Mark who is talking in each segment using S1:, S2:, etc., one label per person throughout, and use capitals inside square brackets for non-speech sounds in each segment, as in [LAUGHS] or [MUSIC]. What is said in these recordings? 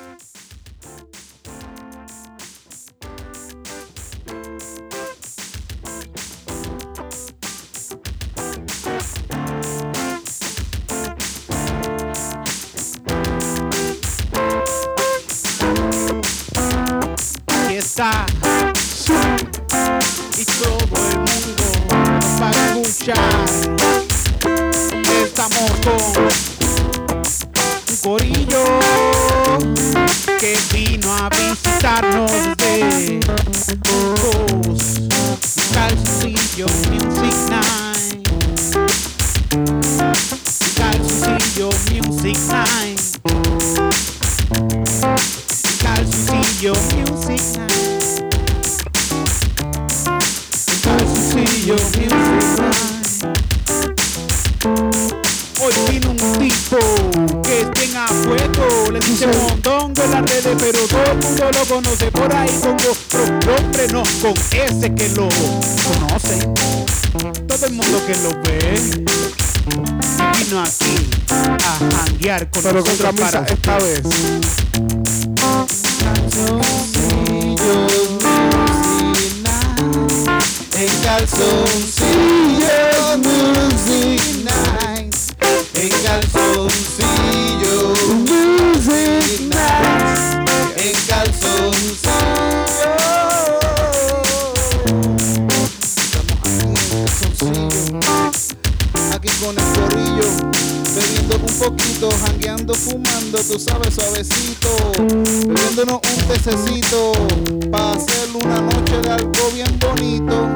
S1: Yes.
S2: Camisa
S1: para
S3: hacer una noche de algo bien bonito.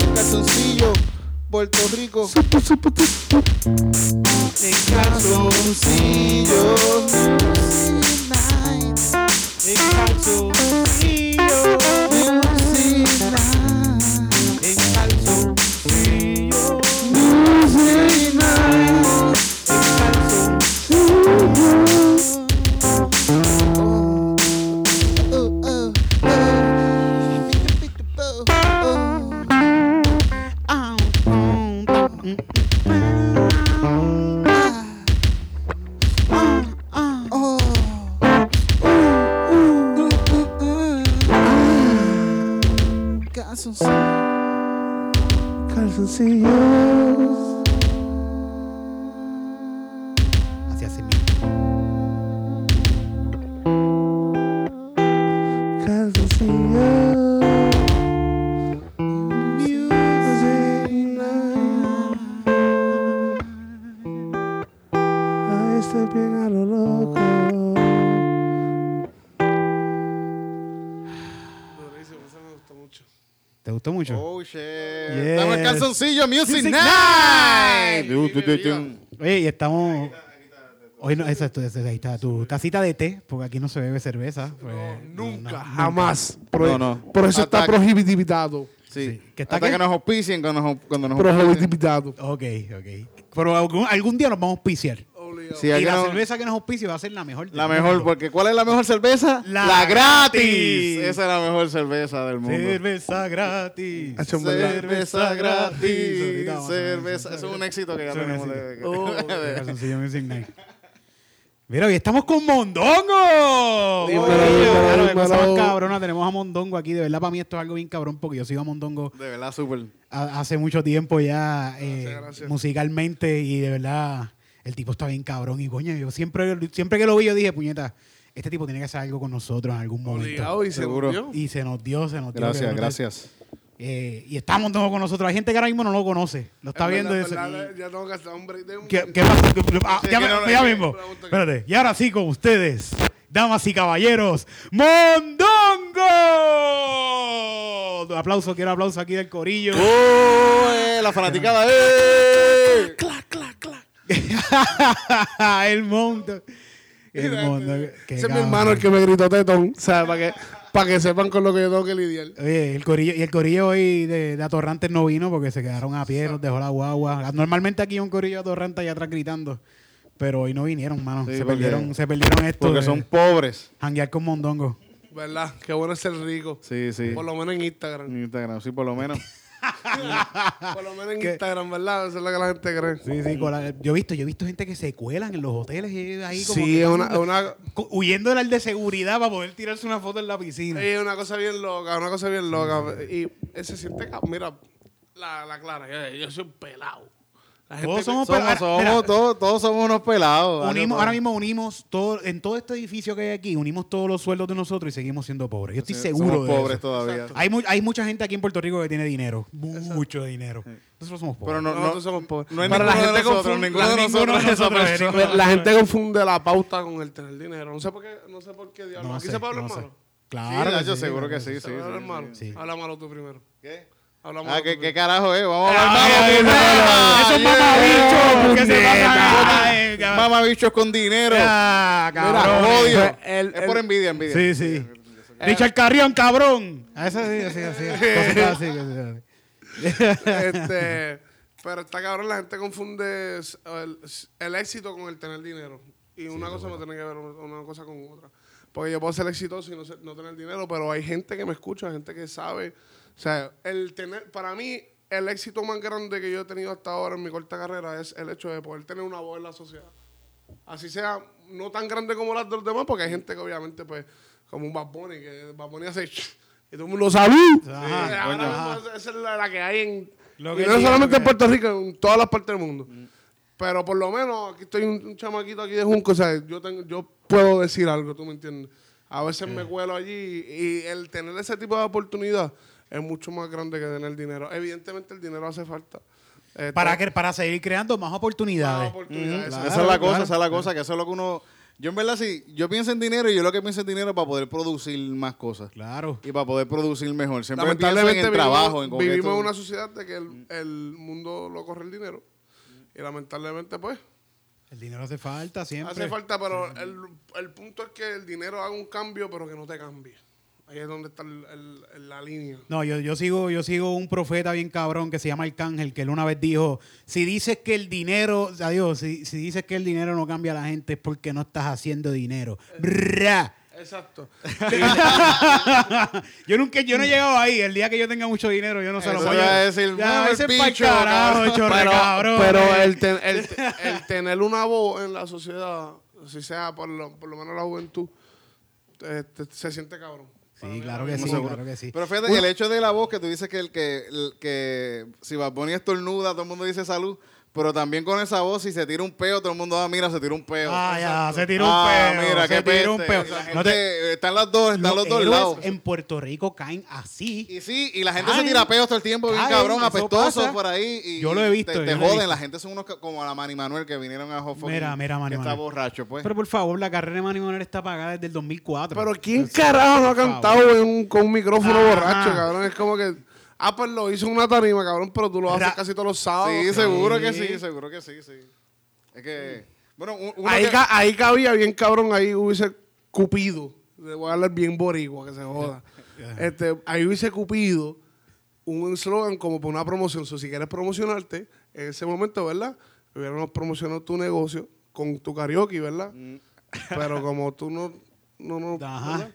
S3: El calzoncillo, Puerto Rico.
S1: En calzoncillos En calzoncillos
S2: mucho?
S3: Oh shit.
S1: Yes.
S3: Dame el calzoncillo Music,
S1: Music
S3: Night.
S1: Oye, y estamos. Hoy no, eso, eso, ahí está tu tacita de té, porque aquí no se bebe cerveza. pues,
S2: Nunca,
S1: no,
S2: jamás. Por,
S3: No, no.
S2: por eso está
S3: Ataque.
S2: prohibitado.
S3: Sí.
S1: Sí. ¿Que está
S3: Hasta
S1: qué?
S3: que nos auspicien cuando nos, cuando nos.
S2: Prohibitado.
S1: Ok, ok. Pero algún, algún día nos vamos a auspiciar.
S3: Sí,
S1: y la
S3: no-
S1: cerveza que nos auspicie va a ser la mejor. del
S3: La mejor,
S1: mundo.
S3: porque ¿cuál es la mejor cerveza?
S1: La
S3: gratis.
S1: gratis.
S3: Esa es la mejor cerveza del mundo.
S1: Cerveza gratis.
S3: Cerveza gratis. Cerveza. Eso es un éxito que ya tenemos. de- [LAUGHS]
S1: Night. Mira, hoy estamos con Mondongo.
S2: Dímelo,
S1: claro, cabrona. Tenemos a Mondongo aquí. De verdad, para mí esto es algo bien cabrón porque yo sigo a Mondongo
S3: De verdad, súper.
S1: hace mucho tiempo ya eh,
S2: Gracias, gracias.
S1: musicalmente y de verdad el tipo está bien cabrón. Y coño, yo siempre, siempre que lo vi, yo dije, puñeta, este tipo tiene que hacer algo con nosotros en algún momento.
S2: Obligado y
S3: Seguro.
S1: Y se nos dio, se nos dio.
S3: Gracias, gracias.
S1: Eh, y está Mondongo con nosotros. Hay gente que ahora mismo no lo conoce. Lo está viendo. y
S2: Ya tengo que hacer un break de un
S1: ¿Qué, qué pasa? ¿Qué- ah,
S3: Sí,
S1: ya,
S3: que
S1: me-
S3: no-
S1: ya
S3: que-
S1: mismo.
S2: que-
S1: Espérate. Y ahora sí con ustedes, damas y caballeros, Mondongo. Aplauso, quiero aplauso aquí del corillo.
S3: ¡Oh! eh, la fanaticada. ¡Eh! [LAUGHS]
S1: el mundo. El mundo. Qué
S2: Ese es mi hermano el que me gritó tetón. ¿Sabes? Para que, para que sepan con lo que yo tengo que lidiar.
S1: Oye, el corillo, y el corillo hoy de, de Atorrantes no vino porque se quedaron a pie, los dejó la guagua. Normalmente aquí hay un corillo de Atorrantes allá atrás gritando. Pero hoy no vinieron, mano.
S3: Sí,
S1: se,
S3: porque-
S1: perdieron, se perdieron esto.
S3: Porque
S1: de
S3: son pobres.
S1: Janguear con Mondongo.
S2: ¿Verdad? Qué bueno es ser rico.
S3: Sí, sí.
S2: Por lo menos en Instagram.
S3: En Instagram, sí, por lo menos. [LAUGHS] [LAUGHS]
S2: Por lo menos en
S1: ¿Qué?
S2: Instagram, ¿verdad? Eso es lo que la gente cree.
S1: Sí, sí, con la- yo he visto, yo he visto gente que se cuelan en los hoteles y ahí como
S2: Sí,
S1: que
S2: una, una,
S1: huyendo del de seguridad para poder tirarse una foto en la piscina.
S2: es una cosa bien loca, una cosa bien loca. Y él se siente, mira, la, la clara, yo, yo soy un pelado.
S1: Todos somos
S3: Somos,
S1: Pero,
S3: somos
S1: mira,
S3: todos, todos somos unos pelados.
S1: Unimos, ahora mismo unimos todo, en todo este edificio que hay aquí, unimos todos los sueldos de nosotros y seguimos siendo pobres. Yo estoy
S3: Sí,
S1: seguro
S3: somos
S1: de
S3: pobres
S1: eso.
S3: todavía.
S1: Hay, mu- hay mucha gente aquí en Puerto Rico que tiene dinero, mucho dinero. Nosotros somos pobres.
S3: Pero no, no,
S2: Nosotros somos pobres.
S3: no es
S2: Pero la gente
S3: nosotros,
S2: confunde-
S3: ninguno de
S1: ninguno de
S3: nosotros es esa
S1: nosotros es
S3: persona.
S1: ninguno.
S2: La gente confunde la pauta con el tener dinero. No sé por qué, no sé por qué diablos.
S1: No
S2: Aquí
S1: sé,
S2: se puede hablar
S1: no sé.
S2: malo.
S1: Claro,
S3: Sí, yo
S1: sí,
S3: seguro que sí. sí.
S2: Habla malo tú primero.
S3: ¿Qué?
S2: Habla malo
S3: Ah, ¿qué, qué carajo, eh? Vamos a
S1: Ah,
S3: hablar malo.
S1: ay, esos mamabichos,
S3: con dinero.
S1: Ah,
S3: Mira,
S1: cabrón.
S3: odio.
S2: El-
S3: es por envidia, envidia.
S1: Sí, sí. Richard Carrión, cabrón. A eso sí, así, así. Así,
S2: este, [LAUGHS] pero está cabrón, la gente confunde el, el éxito con el tener dinero. Y una cosa no tiene que ver una una cosa con otra. Porque yo puedo ser exitoso y no, ser- no tener dinero, pero hay gente que me escucha, gente que sabe. O sea, el tener, para mí, el éxito más grande que yo he tenido hasta ahora en mi corta carrera es el hecho de poder tener una voz en la sociedad. Así sea, no tan grande como las de los demás, porque hay gente que obviamente, pues, como un Bad Bunny, que Bad Bunny hace y todo el mundo mismo
S1: ajá.
S2: esa- es la, la que hay en
S1: Lo
S2: y
S1: que
S2: no
S1: sí,
S2: solamente
S1: lo
S2: en Puerto Rico, en todas las partes del mundo. Pero por lo menos aquí estoy un, un chamaquito aquí de Junco, o sea, yo tengo, yo puedo decir algo, ¿tú me entiendes? A veces me cuelo allí y el tener ese tipo de oportunidad es mucho más grande que tener dinero. Evidentemente el dinero hace falta. Eh,
S1: Para, que, para seguir creando más
S2: más
S1: oportunidades.
S2: oportunidades.
S1: Claro,
S3: esa es la cosa,
S1: claro.
S3: esa es la cosa, que eso es lo que uno... Yo en verdad sí, yo pienso en dinero y yo lo que pienso en dinero para poder producir más cosas.
S1: Claro.
S3: Y para poder producir mejor. Siempre pienso en
S2: Lamentablemente
S3: el
S2: vivimos,
S3: trabajo. En
S2: vivimos
S3: esto-
S2: en una sociedad de que el, el mundo lo corre el dinero. Y lamentablemente, pues,
S1: El dinero hace falta siempre.
S2: Hace falta, pero el, el punto es que el dinero haga un cambio, pero que no te cambie. Ahí es donde está el- el- el- la línea.
S1: No, yo, yo sigo, yo sigo un profeta bien cabrón que se llama Arcángel, que él una vez dijo, si dices que el dinero, adiós, si, si dices que el dinero no cambia a la gente es porque no estás haciendo dinero. Bra.
S2: Exacto. [LAUGHS]
S1: yo nunca, yo no he llegado ahí. El día que yo tenga mucho dinero, yo no se lo voy a
S3: a decir,
S1: Ya,
S3: "Mama, el
S1: carajo,
S3: cabrón". [LAUGHS]
S1: chorre
S2: pero
S1: cabrón.
S2: pero
S1: eh.
S2: el, ten- el, te- [LAUGHS] el tener una voz en la sociedad, si sea por lo, por lo menos la juventud, este, se siente cabrón.
S1: Sí, claro que sí,
S3: Seguro.
S1: claro que sí.
S3: Pero fíjate, el hecho de la voz que tú dices que el que, el que si Bad Bunny estornuda, todo el mundo dice salud. Pero también con esa voz, si se tira un peo, todo el mundo, ah, mira, se tira un peo.
S1: Ah, ya, se tiró un
S3: Ah,
S1: peo.
S3: mira,
S1: se
S3: qué
S1: tiró un peo.
S3: La
S1: No te-
S3: están las dos, están los, dos
S1: héroes
S3: lados.
S1: en Puerto Rico caen así.
S3: Y sí, y la gente se tira peos todo el tiempo, bien
S1: Caen,
S3: cabrón,
S1: eso
S3: apestosos
S1: pasa.
S3: por ahí. Y,
S1: Yo lo he visto,
S3: Te, te joden,
S1: visto.
S3: la gente son unos como a la Manny Manuel que vinieron a Hot
S1: Mira, mira, Manny
S3: Que está
S1: Manuel.
S3: borracho, pues.
S1: Pero por favor, la carrera de Manny Manuel está pagada desde el 2004.
S2: Pero ¿quién carajo no ha cantado en un- con un micrófono borracho, cabrón? Es como que, ah, pues lo hizo en una tarima, cabrón, pero tú lo haces
S1: Ra-
S2: casi todos los sábados.
S3: sí, seguro que sí, seguro que sí, sí. Es que, bueno, un- uno
S2: Ahí,
S3: que-
S2: ca- ahí cabía bien cabrón, ahí hubiese Cupido. Le voy a hablar bien boricua, que se joda. [LAUGHS] este, ahí hubiese Cupido un eslogan como para una promoción. So, si quieres promocionarte, en ese momento, ¿verdad? Hubiéramos promocionado tu negocio con tu karaoke, ¿verdad? Pero como tú no... no, no
S1: Ajá.
S2: ¿verdad?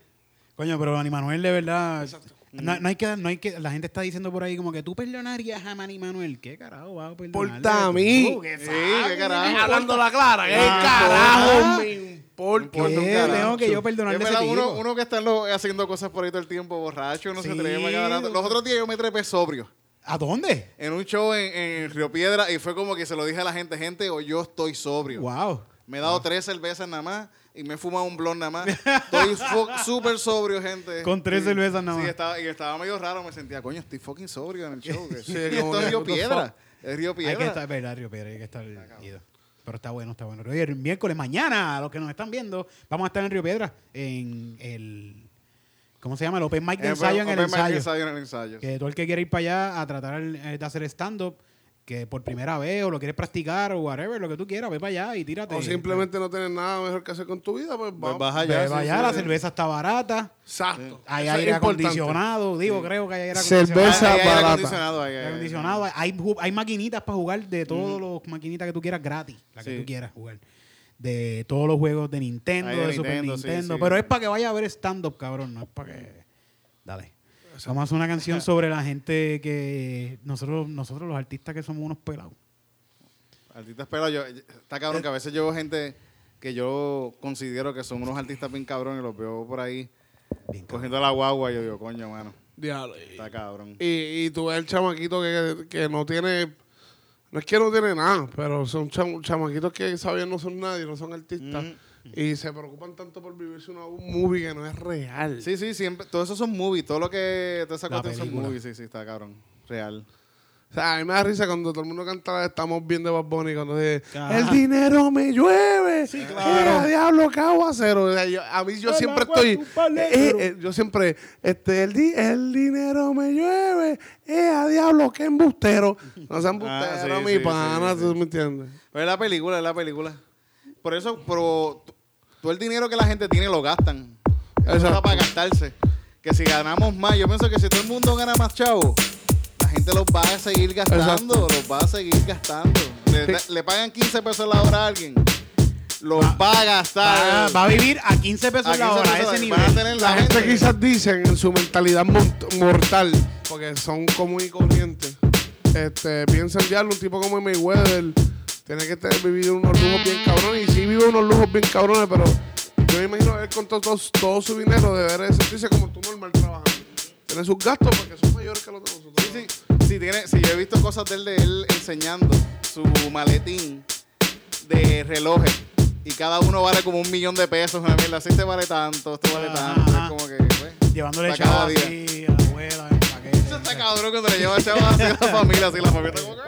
S1: Coño, pero Manny Manuel de verdad. No, no hay que, no hay que, la gente está diciendo por ahí como que tú perdonarías a Manny Manuel. ¿Qué carajo vas a perdonar?
S2: A mí.
S1: Tú, ¿qué
S3: Sí, qué carajo.
S2: Hablando la clara, ¿qué
S1: Ah,
S2: carajo me importa?
S1: Tengo que yo perdonarle a ese
S3: uno, que está lo- haciendo cosas por ahí todo el tiempo borracho, no se
S1: Sí.
S3: a cada rato. Los otros días yo me trepé sobrio
S1: ¿A dónde?
S3: en un show en, en Río Piedra y fue como que se lo dije a la gente, gente, o yo estoy sobrio.
S1: Wow.
S3: Me he dado tres cervezas nada más y me he fumado un blond nada más. Estoy súper sobrio, gente.
S1: Con tres
S3: Sí.
S1: cervezas nada
S3: Sí,
S1: más.
S3: estaba, y estaba medio raro, me sentía, coño, estoy fucking sobrio en el show.
S2: Sí,
S3: esto es Río Piedra. Es Río
S1: Hay que
S3: Piedra.
S1: estar, es verdad, Río Piedra, hay que estar ido. Pero está bueno, está bueno. Oye, el miércoles, mañana, a los que nos están viendo, vamos a estar en Río Piedra, en el, ¿cómo se llama? El Open Mic de
S3: Eh,
S1: ensayo en el ensayo.
S3: ensayo en el ensayo.
S1: Que todo el que quiere ir para allá a tratar eh, de hacer stand-up, que por primera vez o lo quieres practicar o whatever, lo que tú quieras, ve para allá y tírate.
S2: O simplemente no tienes nada mejor que hacer con tu vida, pues,
S3: Pues vas
S1: Ve
S3: allá.
S1: para
S3: sí,
S1: allá, la cerveza está barata,
S2: Exacto.
S1: hay aire acondicionado, digo, creo que hay aire acondicionado.
S2: Cerveza
S3: hay aire
S2: barata.
S3: acondicionado,
S1: Aire acondicionado, hay, hay maquinitas para jugar de todas las maquinitas que tú quieras gratis, la que
S3: Sí.
S1: tú quieras jugar. De todos los juegos de Nintendo,
S3: de
S1: de Super
S3: Nintendo, sí,
S1: Nintendo.
S3: sí.
S1: Pero es para que vaya a ver stand-up, cabrón, no es para que. Dale. Vamos a hacer una canción sobre la gente que nosotros, nosotros los artistas que somos unos pelados.
S3: Artistas pelados, yo, está cabrón que a veces yo veo gente que yo considero que son unos artistas bien cabrones y los veo por ahí
S1: Bien
S3: cogiendo la guagua y yo digo, coño, mano,
S2: Diablo.
S3: está cabrón.
S2: Y, y tú ves el chamaquito que, que no tiene. No es que no tiene nada, pero son cham- chamaquitos que saben no son nadie, no son artistas. Y se preocupan tanto por vivirse una, un movie que no es real.
S3: Sí, sí, siempre, todo eso son movies, todo lo que te cuestión son movies, sí, sí, está cabrón, real.
S2: O sea, a mí me da risa cuando todo el mundo canta de Estamos viendo Bad Bunny cuando dice. El dinero me llueve.
S1: Sí,
S2: ¡Qué
S1: claro.
S2: diablo, qué aguacero! O sea, yo- a mí yo
S1: El
S2: siempre estoy. eh, eh, yo siempre. Este, el, di- el dinero me llueve. ¡Eh, a diablo, qué embustero! No sean
S3: Ah,
S2: embusteros,
S3: sí,
S2: mi
S3: sí,
S2: pana,
S3: sí,
S2: ¿tú me entiendes?
S3: Pero es la película, es la película. Por eso, pero todo el dinero que la gente tiene lo gastan. Eso está para gastarse. Que si ganamos más, yo pienso que si todo el mundo gana más chavo, la gente los va a seguir gastando,
S2: Exacto.
S3: los va a seguir gastando. Le,
S2: Sí.
S3: le pagan 15 pesos la hora a alguien, los va a gastar.
S1: Va, va a vivir a 15 pesos
S3: A
S1: la
S3: 15
S1: hora, a ese
S3: a
S1: nivel.
S3: tener
S2: La gente quizás dicen en su mentalidad mortal, porque son común y corrientes, este, piensan ya un tipo como Mayweather tiene que tener, vivir unos lujos bien cabrones, y sí vive unos lujos bien cabrones, pero yo me imagino él con todo, todo, su dinero debería sentirse como tú normal trabajando. Tiene sus gastos porque son mayores que los de nosotros.
S3: Sí, sí. Si, tiene, si yo he visto cosas de él, de él enseñando su maletín de relojes y cada uno vale como un millón de pesos. Una mierda, así este vale tanto, este vale
S1: Ajá.
S3: tanto. Es como que, pues,
S1: Llevándole así a la abuela.
S3: Eso está cabrón cuando le lleva chavos así a la familia, así la familia está como que,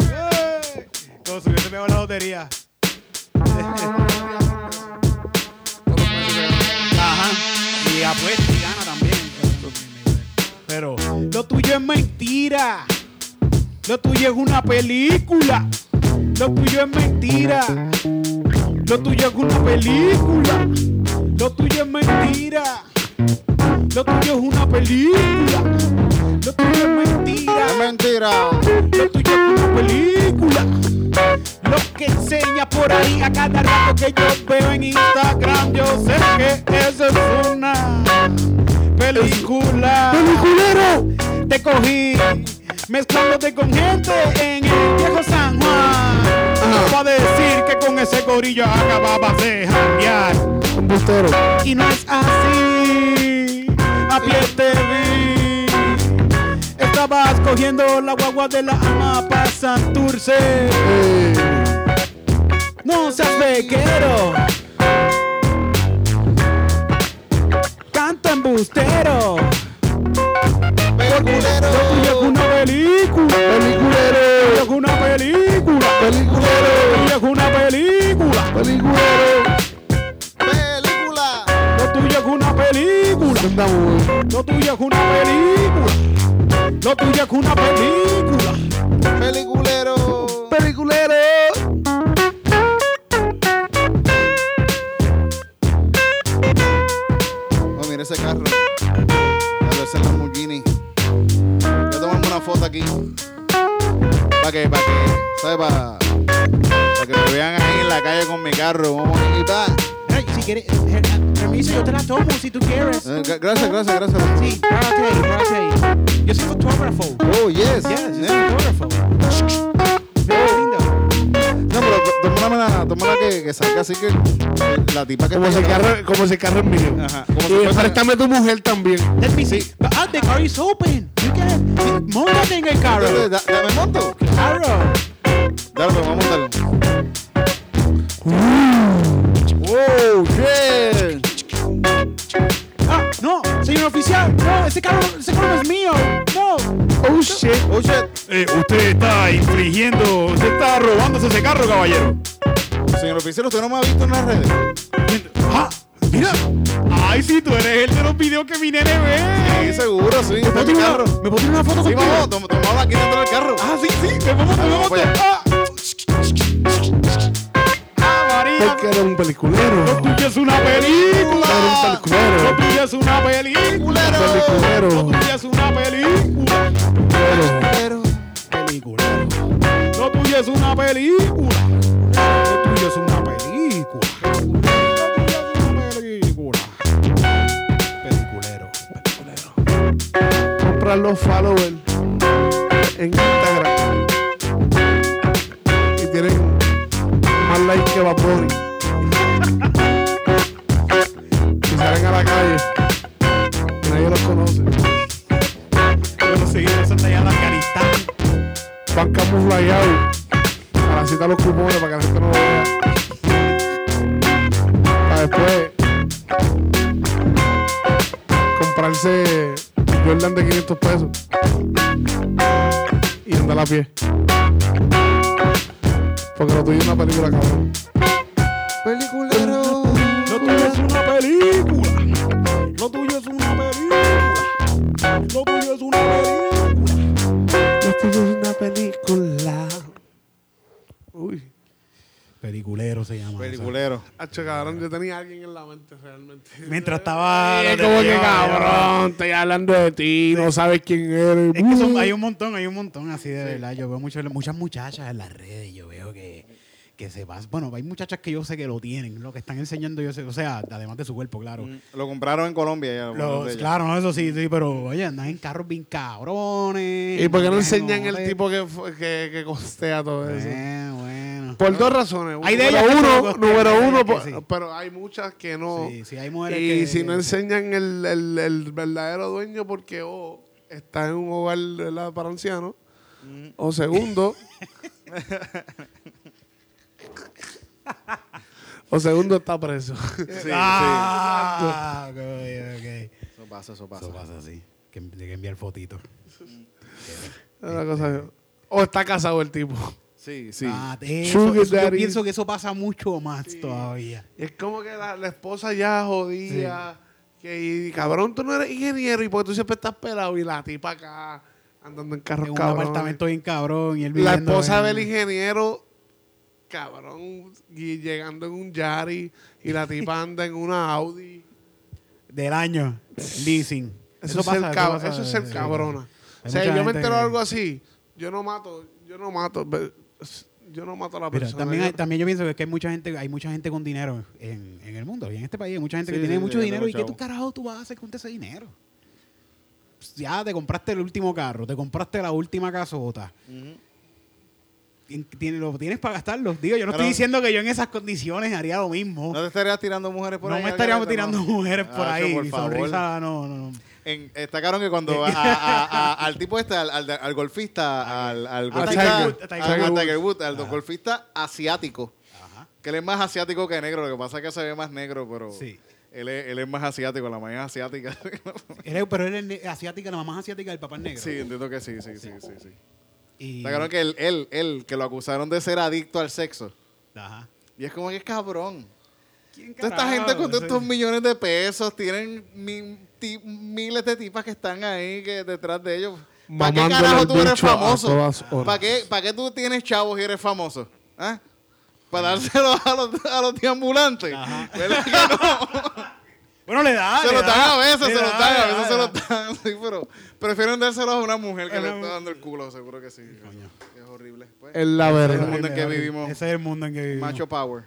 S1: ¡Eh! Como si hubiese pegado la lotería. Ajá. Y apuesta y gana también. Pero lo tuyo es mentira. Lo tuyo es una película. Lo tuyo es mentira. Lo tuyo es una película. Lo tuyo es mentira. Lo tuyo es una película. Lo tuyo es mentira.
S3: Es mentira.
S1: Lo tuyo es una película. Que enseña por ahí a cada rato que yo veo en Instagram, yo sé que eso es una película. ¡Peliculero! Te cogí mezclándote con gente en el viejo San Juan. Para decir que con ese gorillo acababas de janguear. Y no es así. A pie te vi. Estabas cogiendo la guagua de la ama para Santurce. No seas bequero. Canta embustero.
S3: Peliculero.
S1: Lo tuyo es una película.
S2: Peliculero.
S1: Es una película.
S2: Peliculero.
S1: Es una película.
S2: Peliculero.
S3: Película.
S1: Lo tuyo es una película. Lo tuyo es una película. Lo tuyo es una película.
S3: Peliculero. ¿Sabes? Para, para que me vean ahí en la calle con mi carro. Vamos a quitar.
S1: Ay, si quieres, eh, permiso, yo te la tomo si tú quieres.
S3: Eh, gra- Gracias, gracias, gracias.
S1: Sí, párate ahí, párate ahí. Yo soy fotógrafo.
S3: Oh, yes.
S1: Yes, yo soy
S3: Yeah.
S1: fotógrafo. Mira qué lindo.
S3: No, pero tómala, tómala que, que salga así que la tipa que
S2: Como si
S3: está
S2: carro, como si el carro es mío.
S3: Ajá. Como si
S2: Y préstame tu mujer también.
S1: Let me see. But uh, the car is open. You can montate en el carro.
S3: Da- Dame monto.
S1: Claro.
S3: Dale, pues, vamos a montarlo. Wow.
S1: Ah, no, señor oficial. No, ese carro, ese carro no es mío. No.
S2: Oh shit.
S3: Oh, shit.
S1: Eh, usted está infringiendo, usted está robándose ese carro, caballero.
S3: Señor oficial, ¿usted no me ha visto en las redes?
S1: Ah, mira. Ay, sí, tú eres el de los videos que mi nene ve.
S3: Sí, seguro, sí.
S1: ¿Me puedo tirar una- ¿Me puedo tirar una foto
S3: Sí,
S1: contigo?
S3: vamos, tom- tomamos aquí dentro del carro.
S1: Ah, sí, sí, me vamos, me
S3: Vamos
S2: Porque era un peliculero.
S1: Lo tuyo es una película.
S2: Era un
S1: Lo
S2: peliculero.
S1: tuyo es una película.
S2: Peliculero.
S1: Lo tuyo es una película.
S2: Peliculero.
S1: Peliculero. Lo tuyo es una película. Lo tuyo es una película. Peliculero. Peliculero.
S2: Comprar los followers en Instagram. Que Bad Bunny. y salen a la calle. Nadie los conoce.
S1: Los seguidores son de allá de Afganistán.
S2: Van camuflajeados. A la cita los cupones para que la gente no lo vea. Para después comprarse Jordan de 500 pesos. Y andar a pie. Porque lo tuyo es una película, cabrón. Cabrón, yo tenía a alguien en la mente realmente.
S1: Mientras estaba. [LAUGHS]
S2: Es como que cabrón, estoy hablando de ti, no sabes quién eres.
S1: Es que son- hay un montón, hay un montón así de verdad. Yo veo mucho- muchas muchachas en las redes. Yo veo que, que se pasan. Bueno, hay muchachas que yo sé que lo tienen. Lo que están enseñando, yo sé. O sea, además de su cuerpo, claro.
S3: Mm, Lo compraron en Colombia ya.
S1: Los-
S3: ellos.
S1: claro, no, eso sí, sí, pero oye, andan en carros bien cabrones.
S2: ¿Y por qué no enseñan el tipo que, fue- que, que costea todo eso?
S1: Bueno,
S2: Por dos razones.
S1: Hay de
S2: número
S1: ellas que
S2: uno, número
S1: hay
S2: uno, por-
S1: sí.
S2: pero hay muchas que no.
S1: Sí, sí, hay mujeres
S2: y
S1: que-
S2: si no enseñan el, el, el verdadero dueño porque o está en un hogar ¿verdad? para ancianos, o segundo, [LAUGHS] o segundo está preso.
S3: Sí,
S1: ah.
S3: Eso pasa, eso pasa.
S1: Eso pasa así. Que, hay que enviar fotitos.
S2: Es una cosa- o está casado el tipo.
S3: Sí, sí.
S1: Ah, eso-
S2: Sugar
S1: eso- yo pienso que eso pasa mucho más todavía.
S2: Es como que la, la esposa ya jodía. Que, y, cabrón, tú no eres ingeniero y porque tú siempre estás pelado y la tipa acá andando en carros
S1: En un
S2: cabrones.
S1: apartamento bien cabrón y él
S2: La esposa
S1: en-
S2: del ingeniero, cabrón, y llegando en un Yari y la tipa [LAUGHS] anda en una Audi.
S1: del año, leasing.
S2: Eso, es
S1: pasa,
S2: ser,
S1: eso pasa,
S2: eso es ser
S1: sí.
S2: cabrona. O sea, yo me entero de algo así, yo no mato, yo no mato, yo no mato a la
S1: Mira,
S2: persona.
S1: también, hay,
S2: yo-
S1: también yo pienso que es que hay mucha gente, hay mucha gente con dinero en, en el mundo y en este país hay mucha gente
S3: Sí,
S1: que tiene
S3: sí,
S1: mucho
S3: sí,
S1: dinero y qué tú carajo tú vas a hacer con ese dinero. Ya te compraste el último carro, te compraste la última casota. Tien- tiene- lo tienes para gastarlo. Digo, yo no
S3: Claro.
S1: estoy diciendo que yo en esas condiciones haría lo mismo.
S3: ¿No te estarías tirando mujeres por
S1: No
S3: ahí?
S1: me
S3: garete?
S1: tirando
S3: No.
S1: mujeres por
S3: Acho,
S1: ahí.
S3: por
S1: Mi
S3: favor.
S1: sonrisa, no, no, no.
S3: En, que cuando [LAUGHS] a- a- a- al tipo este, al, al, al golfista, al, al
S2: A
S3: golfista,
S2: Tiger
S3: al-
S2: Woods,
S3: a
S2: Tiger
S3: Tiger
S2: Woods.
S3: Woods, al golfista asiático,
S1: Ajá.
S3: que él es más asiático que negro, lo que pasa es que se ve más negro, pero
S1: Sí.
S3: él, es, él es más asiático, la mañana es asiática. [LAUGHS]
S1: Pero él es asiática, la mamá es asiática, el papá es negro.
S3: sí, entiendo que sí, sí, sí, sí. sí.
S1: Y-
S3: Está cabrón que él, él, él, que lo acusaron de ser adicto al sexo.
S1: Ajá.
S3: Y es como que es cabrón.
S1: ¿Quién
S3: Toda esta gente con estos millones de pesos tienen mi- miles de tipas que están ahí que detrás de ellos. ¿Para qué carajo tú eres famoso? ¿Para qué, ¿Para qué tú tienes chavos y eres famoso? ¿Ah? ¿Para dárselo a los, a los deambulantes? ¿Verdad que no? [LAUGHS]
S1: Bueno, le da.
S3: se
S1: le
S3: los dan
S1: da,
S3: a veces, se los
S1: da,
S3: dan, a veces
S1: da,
S3: se
S1: da.
S3: dan. [LAUGHS] Sí, pero prefieren dárselos a una mujer que le está dando el culo, seguro que sí.
S1: Coño.
S3: Es horrible. Pues,
S2: Es la
S3: ese es el
S2: verdad.
S3: mundo en que vivimos.
S1: Ese es el mundo en que vivimos.
S3: Macho power.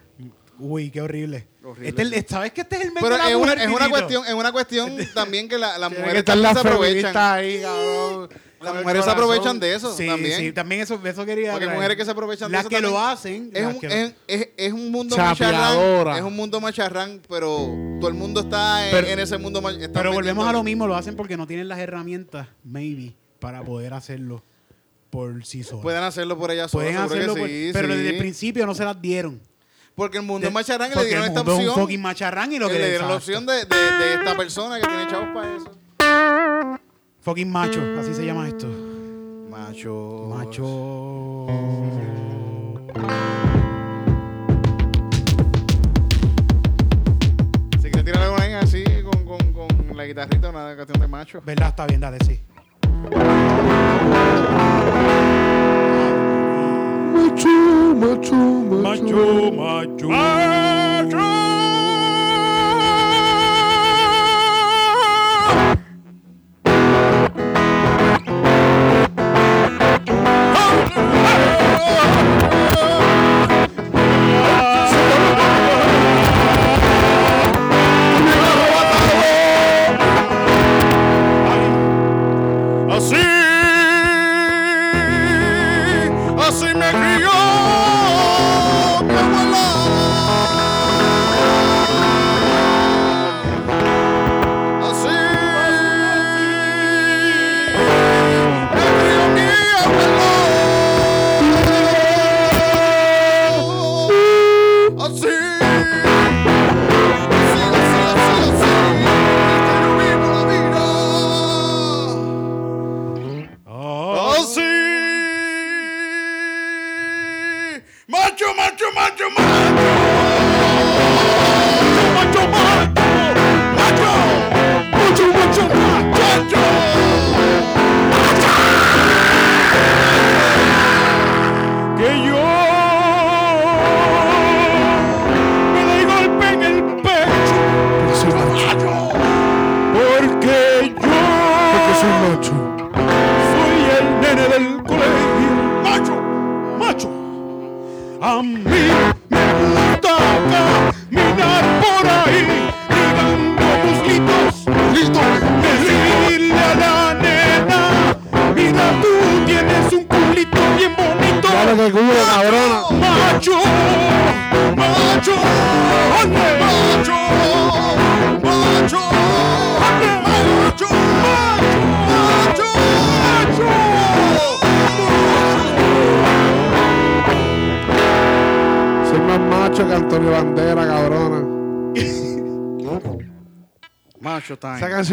S1: Uy, qué horrible.
S3: Horrible,
S1: Este es el-
S3: sí.
S1: ¿Sabes que este es el mes
S3: Pero
S1: de la
S3: es una,
S1: mujer,
S3: es una
S1: Titito?
S3: cuestión, es una cuestión [LAUGHS] también que la- las mujeres también se aprovechan.
S2: feministas ahí, cabrón.
S3: Las mujeres se aprovechan de eso
S1: Sí,
S3: también.
S1: sí, también eso, eso quería
S3: Porque mujeres que se aprovechan de
S1: Las
S3: eso
S1: que lo
S3: también.
S1: hacen.
S3: Es
S1: las
S3: un,
S1: que lo-
S3: es, es- es un mundo
S2: Chapeadora.
S3: macharrán. Es un mundo macharrán, pero todo el mundo está en,
S1: Pero-
S3: en ese mundo ma- está
S1: Pero volvemos a lo mismo, lo hacen porque no tienen las herramientas, maybe, para poder hacerlo por sí solos.
S3: Pueden hacerlo por ellas solas,
S1: Pueden
S3: seguro
S1: hacerlo,
S3: que
S1: por-
S3: sí,
S1: pero
S3: sí.
S1: desde el principio no se las dieron.
S3: Porque el mundo
S1: De-
S3: es macharrán y le dieron
S1: el
S3: esta
S1: mundo es
S3: opción.
S1: un fucking macharrán y lo que
S3: le dieron la opción de, de- de esta persona que tiene chavos para eso.
S1: Fucking macho, así se llama esto.
S3: Macho.
S1: Macho.
S3: Si quieres tirar ahí así con, con, con la guitarrita, una cuestión de macho.
S1: ¿Verdad? Está bien, dale, sí.
S2: Macho, macho, macho.
S1: macho.
S3: Macho,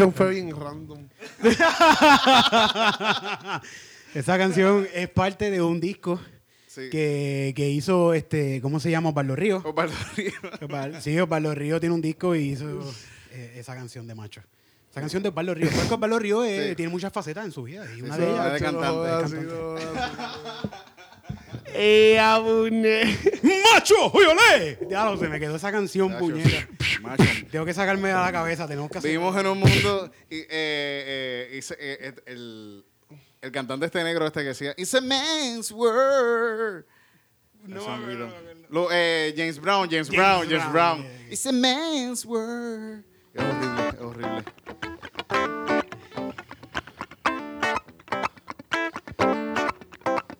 S2: canción fue bien random. [LAUGHS]
S1: Esa canción es parte de un disco
S3: Sí.
S1: que, que hizo, este, ¿cómo se llama? Osvaldo Río.
S3: Osvaldo Río.
S1: Sí, Osvaldo Río tiene un disco y hizo eh, esa canción de macho. Esa canción de Osvaldo Río. Porque Osvaldo Río eh,
S3: Sí.
S1: tiene muchas facetas en su vida. Y una
S3: Sí,
S1: de ellas
S3: de cantante,
S2: ¡Eh, abune!
S1: ¡Macho! ¡Oyole! Diablo, se me quedó esa canción,
S3: Macho,
S1: puñeta.
S3: Macho.
S1: Tengo que sacarme de la cabeza, tenemos que hacer.
S3: Vivimos en un mundo y, eh, eh, y se- eh, eh, el, el cantante este negro este que decía It's a man's world.
S1: No,
S3: Se me
S1: no,
S3: olvidó.
S1: no, no, no.
S3: Lo, eh, James Brown, James,
S1: James
S3: Brown, James
S1: Brown,
S3: Brown.
S1: yeah, yeah.
S3: It's a man's world. Es horrible, es horrible.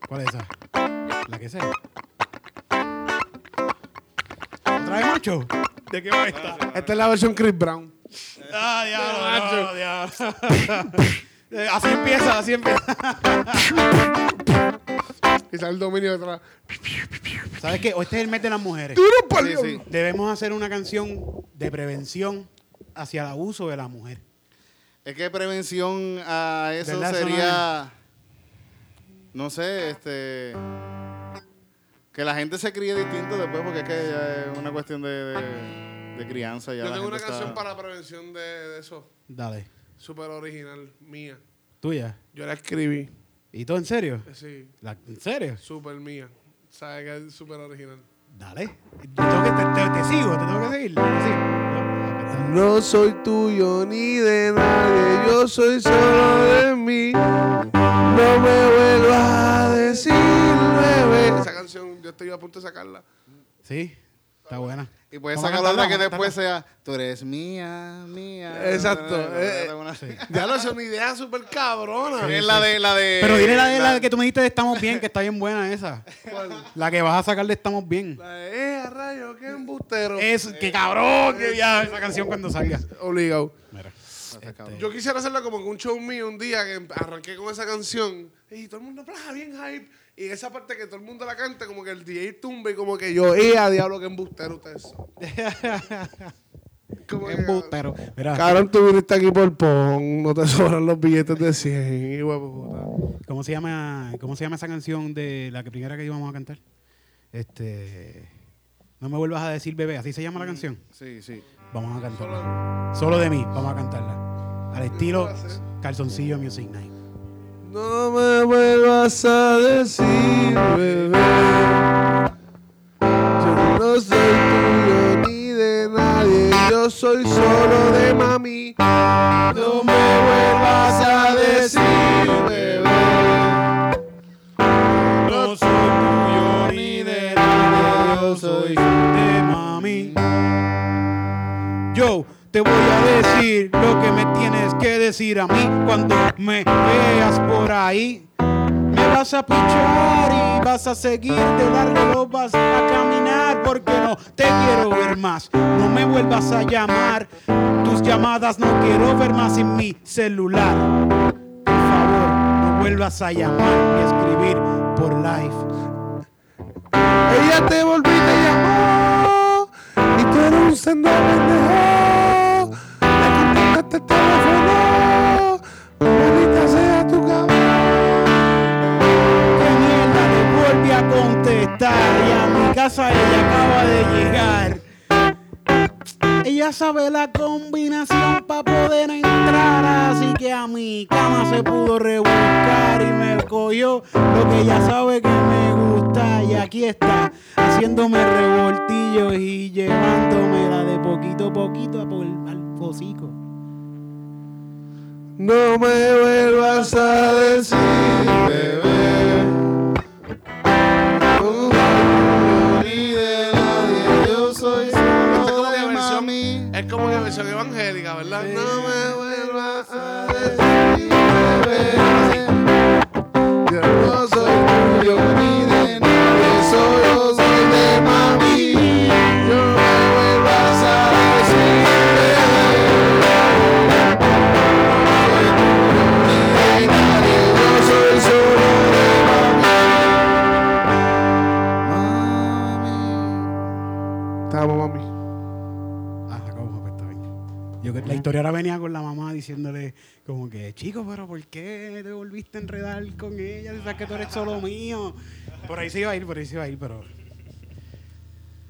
S1: ¿Cuál es esa? La que sea. ¿Otra vez macho? ¿De qué va esta?
S2: Esta es la versión Chris Brown.
S1: Ah, diablo, no, diablo. [LAUGHS] Así empieza, así empieza.
S2: Y sale el dominio detrás.
S1: ¿Sabes qué? Este es el mes de las mujeres.
S2: ¡Duro por
S3: Sí.
S1: Debemos hacer una canción de prevención hacia el abuso de la mujer.
S3: Es que prevención a eso
S1: ¿Verdad?
S3: Sería, no sé, este, que la gente se críe distinto después porque es que ya es una cuestión de, de- de crianza. Ya
S2: Yo tengo una canción
S3: está-
S2: para prevención de, de eso.
S1: Dale.
S2: Súper original, mía.
S1: Tuya.
S2: Yo la escribí.
S1: ¿Y todo en serio?
S2: eh, Sí,
S1: La- ¿En serio?
S2: súper mía. ¿Sabes que es súper original?
S1: Dale. Yo tengo que, te, te- te sigo, te tengo que seguir. ¿Te sigo? No,
S2: No soy tuyo ni de nadie, yo soy solo de mí. No me vuelvas a decir, bebé. Canción, yo estoy a punto de sacarla.
S1: Sí, está buena.
S3: Y puedes sacar otra que después sea, tú eres mía, mía.
S2: Exacto, eh, Ya no es una idea súper cabrona.
S3: Es la de, la de.
S1: Pero dile la de la que tú me dijiste de Estamos Bien, que está bien buena esa. [LAUGHS] La que vas a sacar de Estamos Bien.
S2: La de, eh, a rayo, qué embustero.
S1: Es que cabrón, que ya esa canción cuando salga.
S2: Obligado.
S1: Mira. Este,
S2: Yo quisiera hacerla como que un show mío un día que arranqué con esa canción y todo el mundo, "Bla, bien hype. Y esa parte que todo el mundo la canta, como que el DJ tumba y como que yo, eh, a diablo, qué embustero ustedes son. [LAUGHS] Como que,
S1: Embustero. Mira,
S2: Cabrón, tú viniste aquí por PON, no te sobran los billetes de 100, y huevo puta.
S1: ¿cómo se llama, cómo se llama esa canción de la que primera que íbamos a cantar? Este, no me vuelvas a decir bebé, así se llama la canción.
S3: Sí, sí.
S1: Vamos a cantarla. Solo de mí, vamos a cantarla. Al estilo calzoncillo Music Night.
S2: No me vuelvas a decir, bebé. Yo no soy tuyo ni de nadie, yo soy solo de mami. No me vuelvas a decir, bebé.
S1: No soy tuyo ni de nadie, yo soy te voy a decir lo que me tienes que decir a mí cuando me veas por ahí. Me vas a pichar y vas a seguir de largo, vas a caminar porque no te quiero ver más. No me vuelvas a llamar, tus llamadas no quiero ver más en mi celular. Por favor, no vuelvas a llamar ni a escribir por live.
S2: Ella te volvió y te llamó. Y tú eres un sendo pendejo. Teléfono. Bonita sea tu cabrón.
S1: Que mierda le volví a contestar y a mi casa ella acaba de llegar. Ella sabe la combinación para poder entrar, así que a mi cama se pudo rebuscar y me cogió lo que ella sabe que me gusta y aquí está haciéndome revoltillos y llevándomela de poquito a poquito al hocico.
S2: No me vuelvas a decir, bebé.
S3: Ni de nadie, yo soy
S2: Esta es
S3: solo
S2: como
S3: de
S2: que versión-
S3: mami.
S2: Es como que versión evangélica, ¿verdad? No me vuelvas a decir, bebé.
S1: Enredar con ella? Si sabes que tú eres solo mío. Por ahí se iba a ir, por ahí se iba a ir, pero...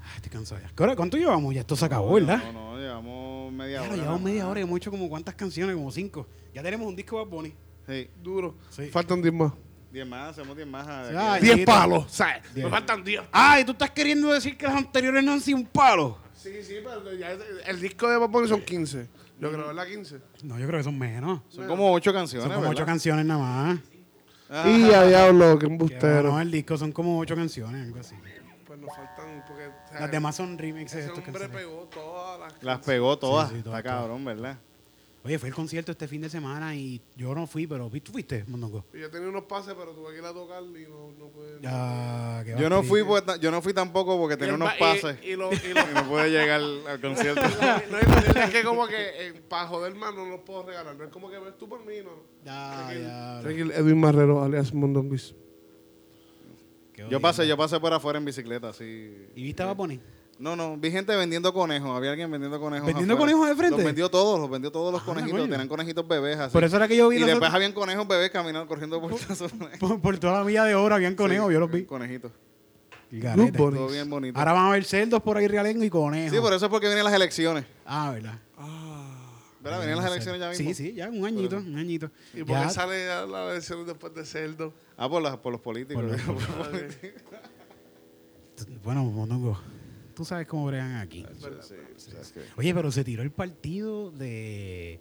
S1: Ay, estoy cansado ya. ¿Qué hora- ¿Cuánto llevamos? Ya esto se acabó, ¿verdad?
S3: No, no, llevamos media
S1: Ya
S3: hora.
S1: llevamos media hora y hemos hecho como cuántas canciones, como cinco. Ya tenemos un disco de Bad Bunny.
S3: Sí.
S2: Duro.
S1: Sí.
S2: Faltan 10 más.
S3: Diez más, hacemos diez más. a-
S1: Ay,
S3: aquí.
S2: 10
S1: sí,
S2: palos, ¿sabes?
S1: Diez.
S2: Me faltan 10.
S1: Ay, ¿tú estás queriendo decir que las anteriores no han sido un palo?
S2: Sí, sí, pero ya es- el disco de Bad Bunny son 15. Yo creo, ¿verdad? 15.
S1: No, yo creo que son menos.
S3: Son como ocho canciones,
S1: Son como ocho canciones nada más.
S3: Ajá.
S2: Y a diablo, qué
S1: Que,
S2: embustero.
S1: no, el disco son como ocho canciones, algo así.
S2: Pues nos faltan, porque... o sea,
S1: Las demás son remixes
S2: Ese
S1: estas
S2: hombre
S1: canciones.
S2: pegó todas las...
S3: Las pegó todas.
S1: Sí, sí, todas,
S3: Está cabrón, ¿verdad?
S1: Oye, fue el concierto este fin de semana y yo no fui, pero ¿tú fuiste, Mondongo?
S2: Yo tenía unos pases, pero tuve que ir a tocar y no, no pude...
S1: Ya, que
S3: Yo no fui, pues, yo no fui tampoco porque tenía unos
S2: y-
S3: pases
S2: Y, lo, [LAUGHS] y lo-
S3: y no pude llegar al, al concierto. [LAUGHS]
S2: no, es que como que eh, para joder más no los puedo regalar. No es como que ves tú por mí, no.
S1: Ya, ya.
S2: Tranquilo, Edwin Marrero, alias Mondonguis.
S1: qué
S3: Yo pasé, yo pasé por afuera en bicicleta, así.
S1: ¿Y viste a Bad Bunny?
S3: No, no, vi gente vendiendo conejos. Había alguien vendiendo conejos.
S1: ¿Vendiendo
S3: afuera.
S1: conejos de frente?
S3: Los vendió todos, los vendió todos los
S1: Ah,
S3: conejitos.
S1: coño.
S3: Tenían conejitos bebés así.
S1: Por eso era que yo vi
S3: y después
S1: otros-
S3: habían conejos bebés caminando, corriendo por
S1: por, por toda la villa de oro habían conejos, yo los vi.
S3: Conejitos. Todo bien bonito.
S1: Ahora van a ver cerdos por ahí realengo y conejos.
S3: Sí, por eso es porque vienen las elecciones.
S1: Ah, ¿verdad?
S3: ¿Verdad? Vienen las elecciones ya mismo.
S1: Sí, sí, ya un añito, un añito.
S2: ¿Y por
S1: Ya,
S2: qué sale a la versión después de Cerdo?
S3: Ah, por, las- por los políticos.
S1: Por [LAUGHS] los- Bueno, Mondongo, tú sabes cómo bregan aquí.
S3: Sí, sí, sabes que-
S1: Oye, pero se tiró el partido de...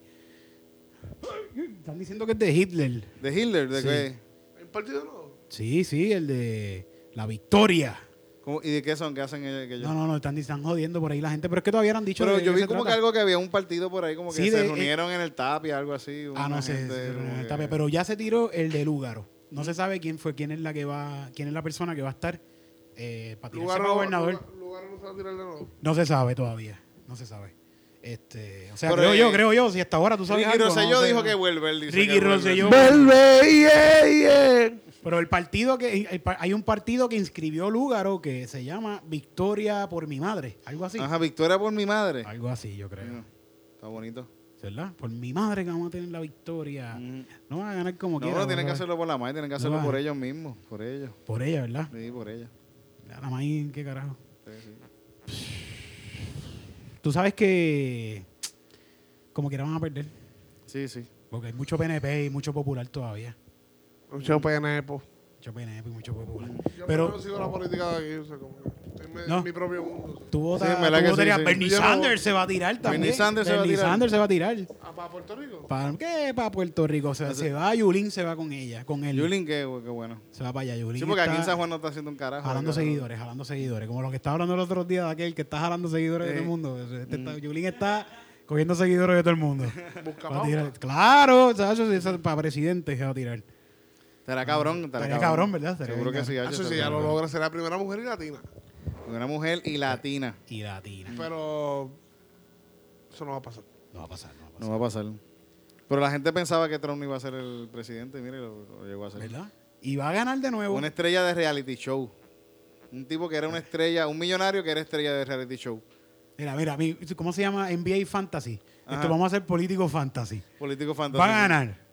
S1: Están diciendo que es de Hitler.
S3: ¿De Hitler? ¿De
S1: Sí.
S3: qué?
S2: ¿Hay un partido nuevo?
S1: Sí, sí, el de la victoria.
S3: ¿Cómo- ¿Y de qué son? ¿Qué hacen ellos? que ellos?
S1: No, no, no, están, están jodiendo por ahí la gente, pero es que todavía no han dicho
S3: Pero
S1: de
S3: yo vi
S1: se
S3: como que algo que había un partido por ahí, como que
S1: Sí,
S3: se
S1: de-
S3: reunieron en el Tapia, algo así.
S1: Ah, no sé,
S3: gente
S1: se
S3: como
S1: reunieron en el
S3: que-
S1: Tapia, pero ya se tiró el de Lúgaro. No se sabe quién fue, quién es la que va, quién es la persona que va a estar eh, para tirarse para
S2: no,
S1: gobernador.
S2: No se va a tirar de nuevo.
S1: No se sabe todavía, no se sabe. Este, o sea,
S3: Pero,
S1: creo
S3: eh,
S1: yo, creo yo, si hasta ahora tú sabes
S3: Ricky
S1: algo, no
S3: Rosselló
S1: sé,
S3: dijo que vuelve. Él dice
S1: Ricky. Rosselló.
S2: ¡Vuelve! Yeah, yeah.
S1: Pero el partido que el hay un partido que inscribió Lúgaro que se llama Victoria por mi madre, algo así.
S3: Ajá, victoria por mi madre.
S1: Algo así, yo creo.
S3: Está bonito.
S1: ¿Verdad? Por mi madre que vamos a tener la victoria. No van a ganar como
S3: No,
S1: quieran.
S3: no, tienen que hacerlo por la madre, tienen que hacerlo
S1: No,
S3: por ellos mismos, por ellos.
S1: Por ella, ¿verdad?
S3: Sí, por ellos.
S1: La maíz, qué carajo.
S3: Sí.
S1: Tú sabes que como quiera van a perder.
S3: Sí, sí.
S1: Porque hay mucho PNP y mucho popular todavía.
S2: Mucho PNP.
S1: Mucho PNP y mucho popular.
S2: Yo
S1: Pero
S2: no sigo la política de aquí, o sea, como en
S1: No.
S2: mi propio mundo.
S1: tú votas,
S3: Sí, sí, sí.
S1: Bernie
S2: Yo no-
S1: Sanders se va a tirar también.
S3: Bernie Sanders se va a
S1: Bernie
S3: tirar.
S1: Sanders se va a tirar.
S2: ¿Ah, para Puerto Rico?
S1: ¿Para qué? Para Puerto Rico. O sea, se va, Yulín se va con ella, con él.
S3: Yulín, qué, qué bueno.
S1: Se va para allá, Yulín.
S3: Sí, porque aquí en
S1: está
S3: San Juan no está haciendo un carajo.
S1: Jalando
S3: ¿verdad?
S1: seguidores, jalando seguidores. Como lo que estaba hablando los otros días de aquel que está jalando seguidores de todo el mundo. Este
S3: Mm.
S1: está- Yulín está cogiendo seguidores de todo el mundo. [LAUGHS]
S2: Busca
S1: tirar- Claro, o sea, eso, eso para presidente se va a tirar.
S3: Estará cabrón.
S1: Estaría cabrón, ¿verdad?
S3: Seguro que sí.
S2: Ah,
S3: Hacho,
S2: Eso sí,
S3: estará
S2: ya lo logra. Será la primera mujer y latina.
S3: Una mujer y latina.
S1: Y latina.
S2: Pero eso no va a pasar.
S1: No va a pasar, no va a pasar.
S3: No va a pasar. Pero la gente pensaba que Trump iba a ser el presidente. Mire, lo, lo llegó a ser.
S1: ¿Verdad? Y va a ganar de nuevo.
S3: Una estrella de reality show. Un tipo que era una estrella, un millonario que era estrella de reality show.
S1: Mira, mira, mi- ¿cómo se llama? NBA Fantasy.
S3: Ajá.
S1: Esto vamos a hacer político fantasy.
S3: Político fantástico.
S1: Va a ganar.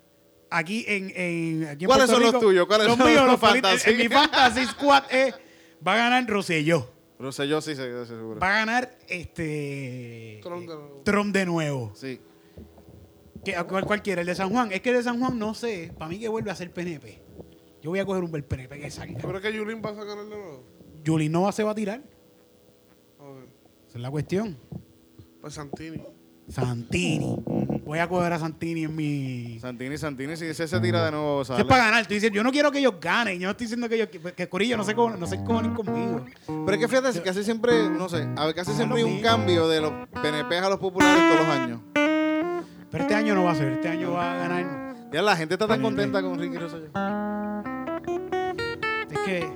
S1: Aquí en, en aquí en
S3: ¿Cuáles
S1: Puerto
S3: son los tuyos? ¿Cuáles son
S1: míos,
S3: los fantasy?
S1: En mi fantasy squad es, va a ganar Rosselló.
S3: Pero yo sí, sé, sé seguro.
S1: Va a ganar este
S2: Trump de nuevo.
S1: Trump de nuevo.
S3: Sí.
S1: ¿Qué- a ¿Cuál, cualquiera? El de San Juan. Es que el de San Juan no sé. Para mí que vuelve a ser PNP. Yo voy a coger un el PNP que salga.
S2: ¿Tú crees que Yulín va a ganar de nuevo?
S1: Yuli Nova se va a tirar.
S2: Ok.
S1: Esa es la cuestión.
S2: Pues Santini.
S1: Santini. Voy a coger a Santini en mi.
S3: Santini, Santini, si ese se tira de nuevo, sale.
S1: es para ganar. Estoy diciendo, yo no quiero que ellos ganen. Yo no estoy diciendo que ellos. Que Corillo no se, co- no se cojonen conmigo.
S3: Pero es que fíjate, casi siempre, no sé, a ver, casi siempre hay un
S1: mismo.
S3: cambio de los PNP a los populares todos los años.
S1: Pero este año no va a ser. Este año va a ganar.
S3: Ya la gente está tan
S1: PNP.
S3: contenta con Ricky Rosselló.
S1: Es que.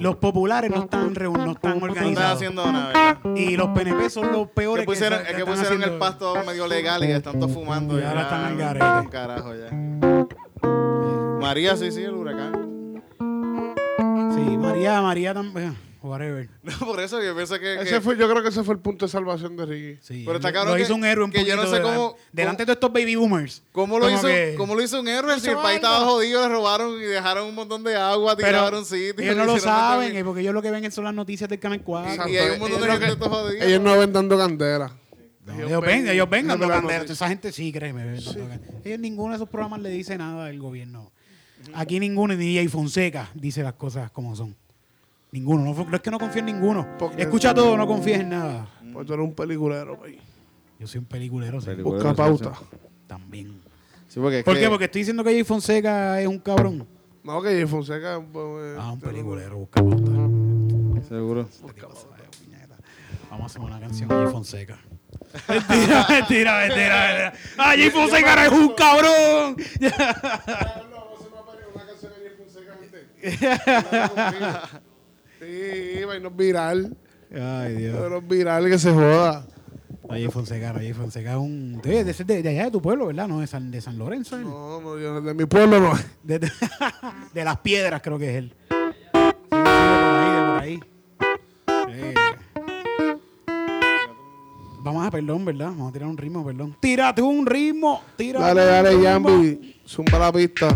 S1: Los populares no están, reun- no están
S3: No están
S1: organizados.
S3: haciendo nada, ¿verdad?
S1: Y los PNP son los peores
S3: Que pusieron,
S1: que,
S3: es que pusieron el
S1: haciendo-
S3: pasto medio legal y están todos fumando.
S1: Y ahora están al garete.
S3: un Carajo ya. María, sí, sí, el huracán.
S1: Sí, María, María también.
S2: Whatever. [LAUGHS]
S3: No, por eso yo pienso que. que-
S1: Ese fue, yo creo que ese fue el punto de salvación de Ricky.
S2: Sí,
S3: Pero está cabrón
S2: lo
S3: que-
S2: hizo un héroe un
S3: que yo no sé
S2: de-
S3: cómo-
S2: delante de estos baby boomers.
S3: ¿Cómo lo, hizo,
S2: que-
S3: ¿Cómo lo hizo un héroe? Si el país estaba jodido, le robaron y dejaron un montón de agua,
S2: Pero
S3: tiraron sitios.
S2: ellos no lo saben, eh, porque ellos lo que ven son las noticias del Canal 4.
S1: Exacto.
S3: Y hay un montón de
S1: Ellos
S3: gente jodido.
S1: Ellos no ven dando candela.
S2: No, ellos, ven, ellos ven dando
S1: ellos ven
S2: banderas.
S1: noticias.
S2: Esa gente sí, créeme. ven dando banderas. Ellos ninguno de esos programas le dice nada al gobierno. Aquí ninguno, ni DJ Fonseca, dice las cosas como son. Ninguno. No, no es que no confíe en ninguno.
S1: Porque-
S2: Escucha todo, no confíes en nada.
S1: Pues tú eres un peliculero, güey.
S2: Yo soy un peliculero, sí.
S3: Peliculero.
S1: Busca pauta.
S2: También.
S3: Sí, porque es
S2: ¿Por
S3: que-
S2: qué? Porque estoy diciendo que Jay Fonseca es un cabrón.
S1: No, que Jay Fonseca. pues, eh,
S2: Ah, un
S1: tiene-
S2: peliculero, busca pauta.
S3: Seguro.
S2: Vamos a hacer una canción a Jay Fonseca. Mentira, [LAUGHS] mentira, mentira, mentira. ¡Ah, Jay Fonseca es un cabrón!
S1: Sí, vainos viral.
S2: Ay, Dios.
S1: Pero viral que se joda.
S2: Jay Fonseca, Jay Fonseca es un... De, de, de- de allá de tu pueblo, ¿verdad? No, de San, de San Lorenzo.
S1: No, no, yo de mi pueblo no.
S2: De, de- [LAUGHS] de las piedras creo que es él. Sí, de por ahí, de por ahí. Eh. Vamos a, perdón, ¿verdad? Vamos a tirar un ritmo, perdón. Tírate un ritmo. Tírate
S1: Dale, dale. Yambi. Zumba la pista.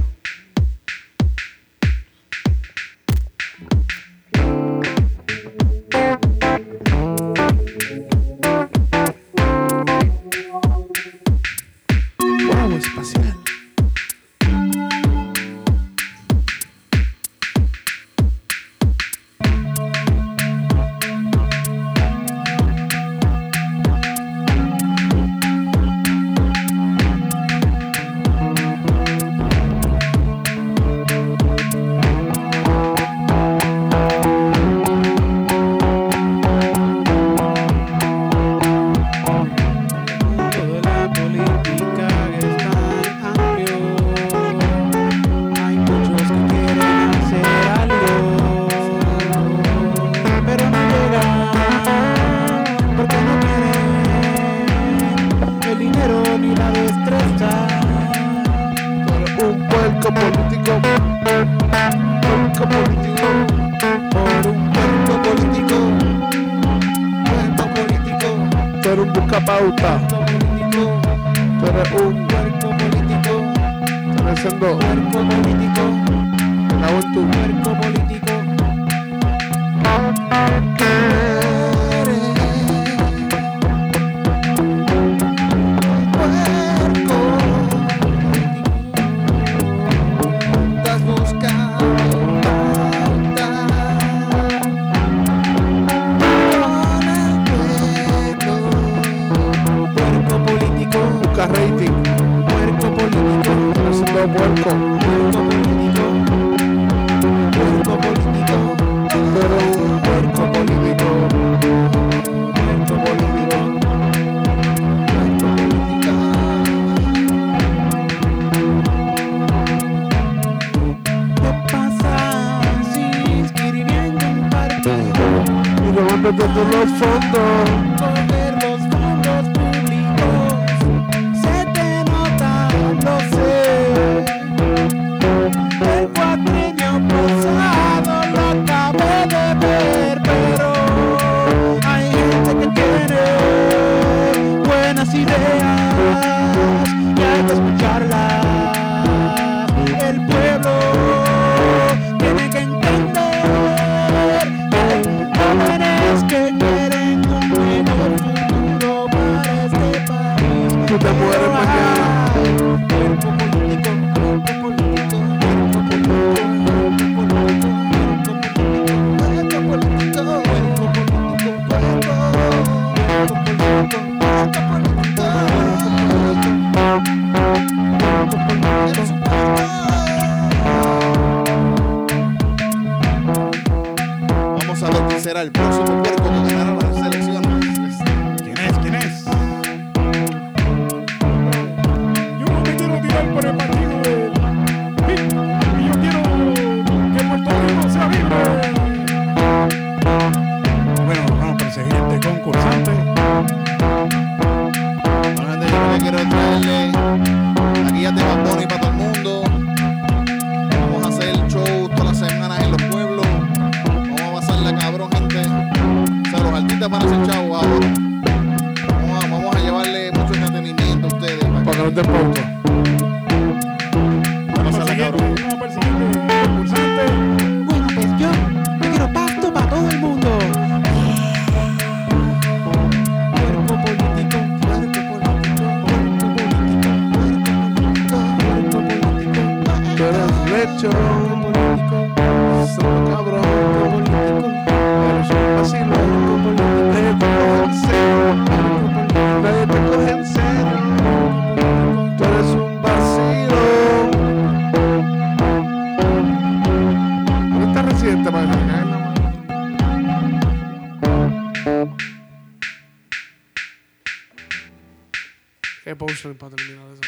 S2: Para terminar eso.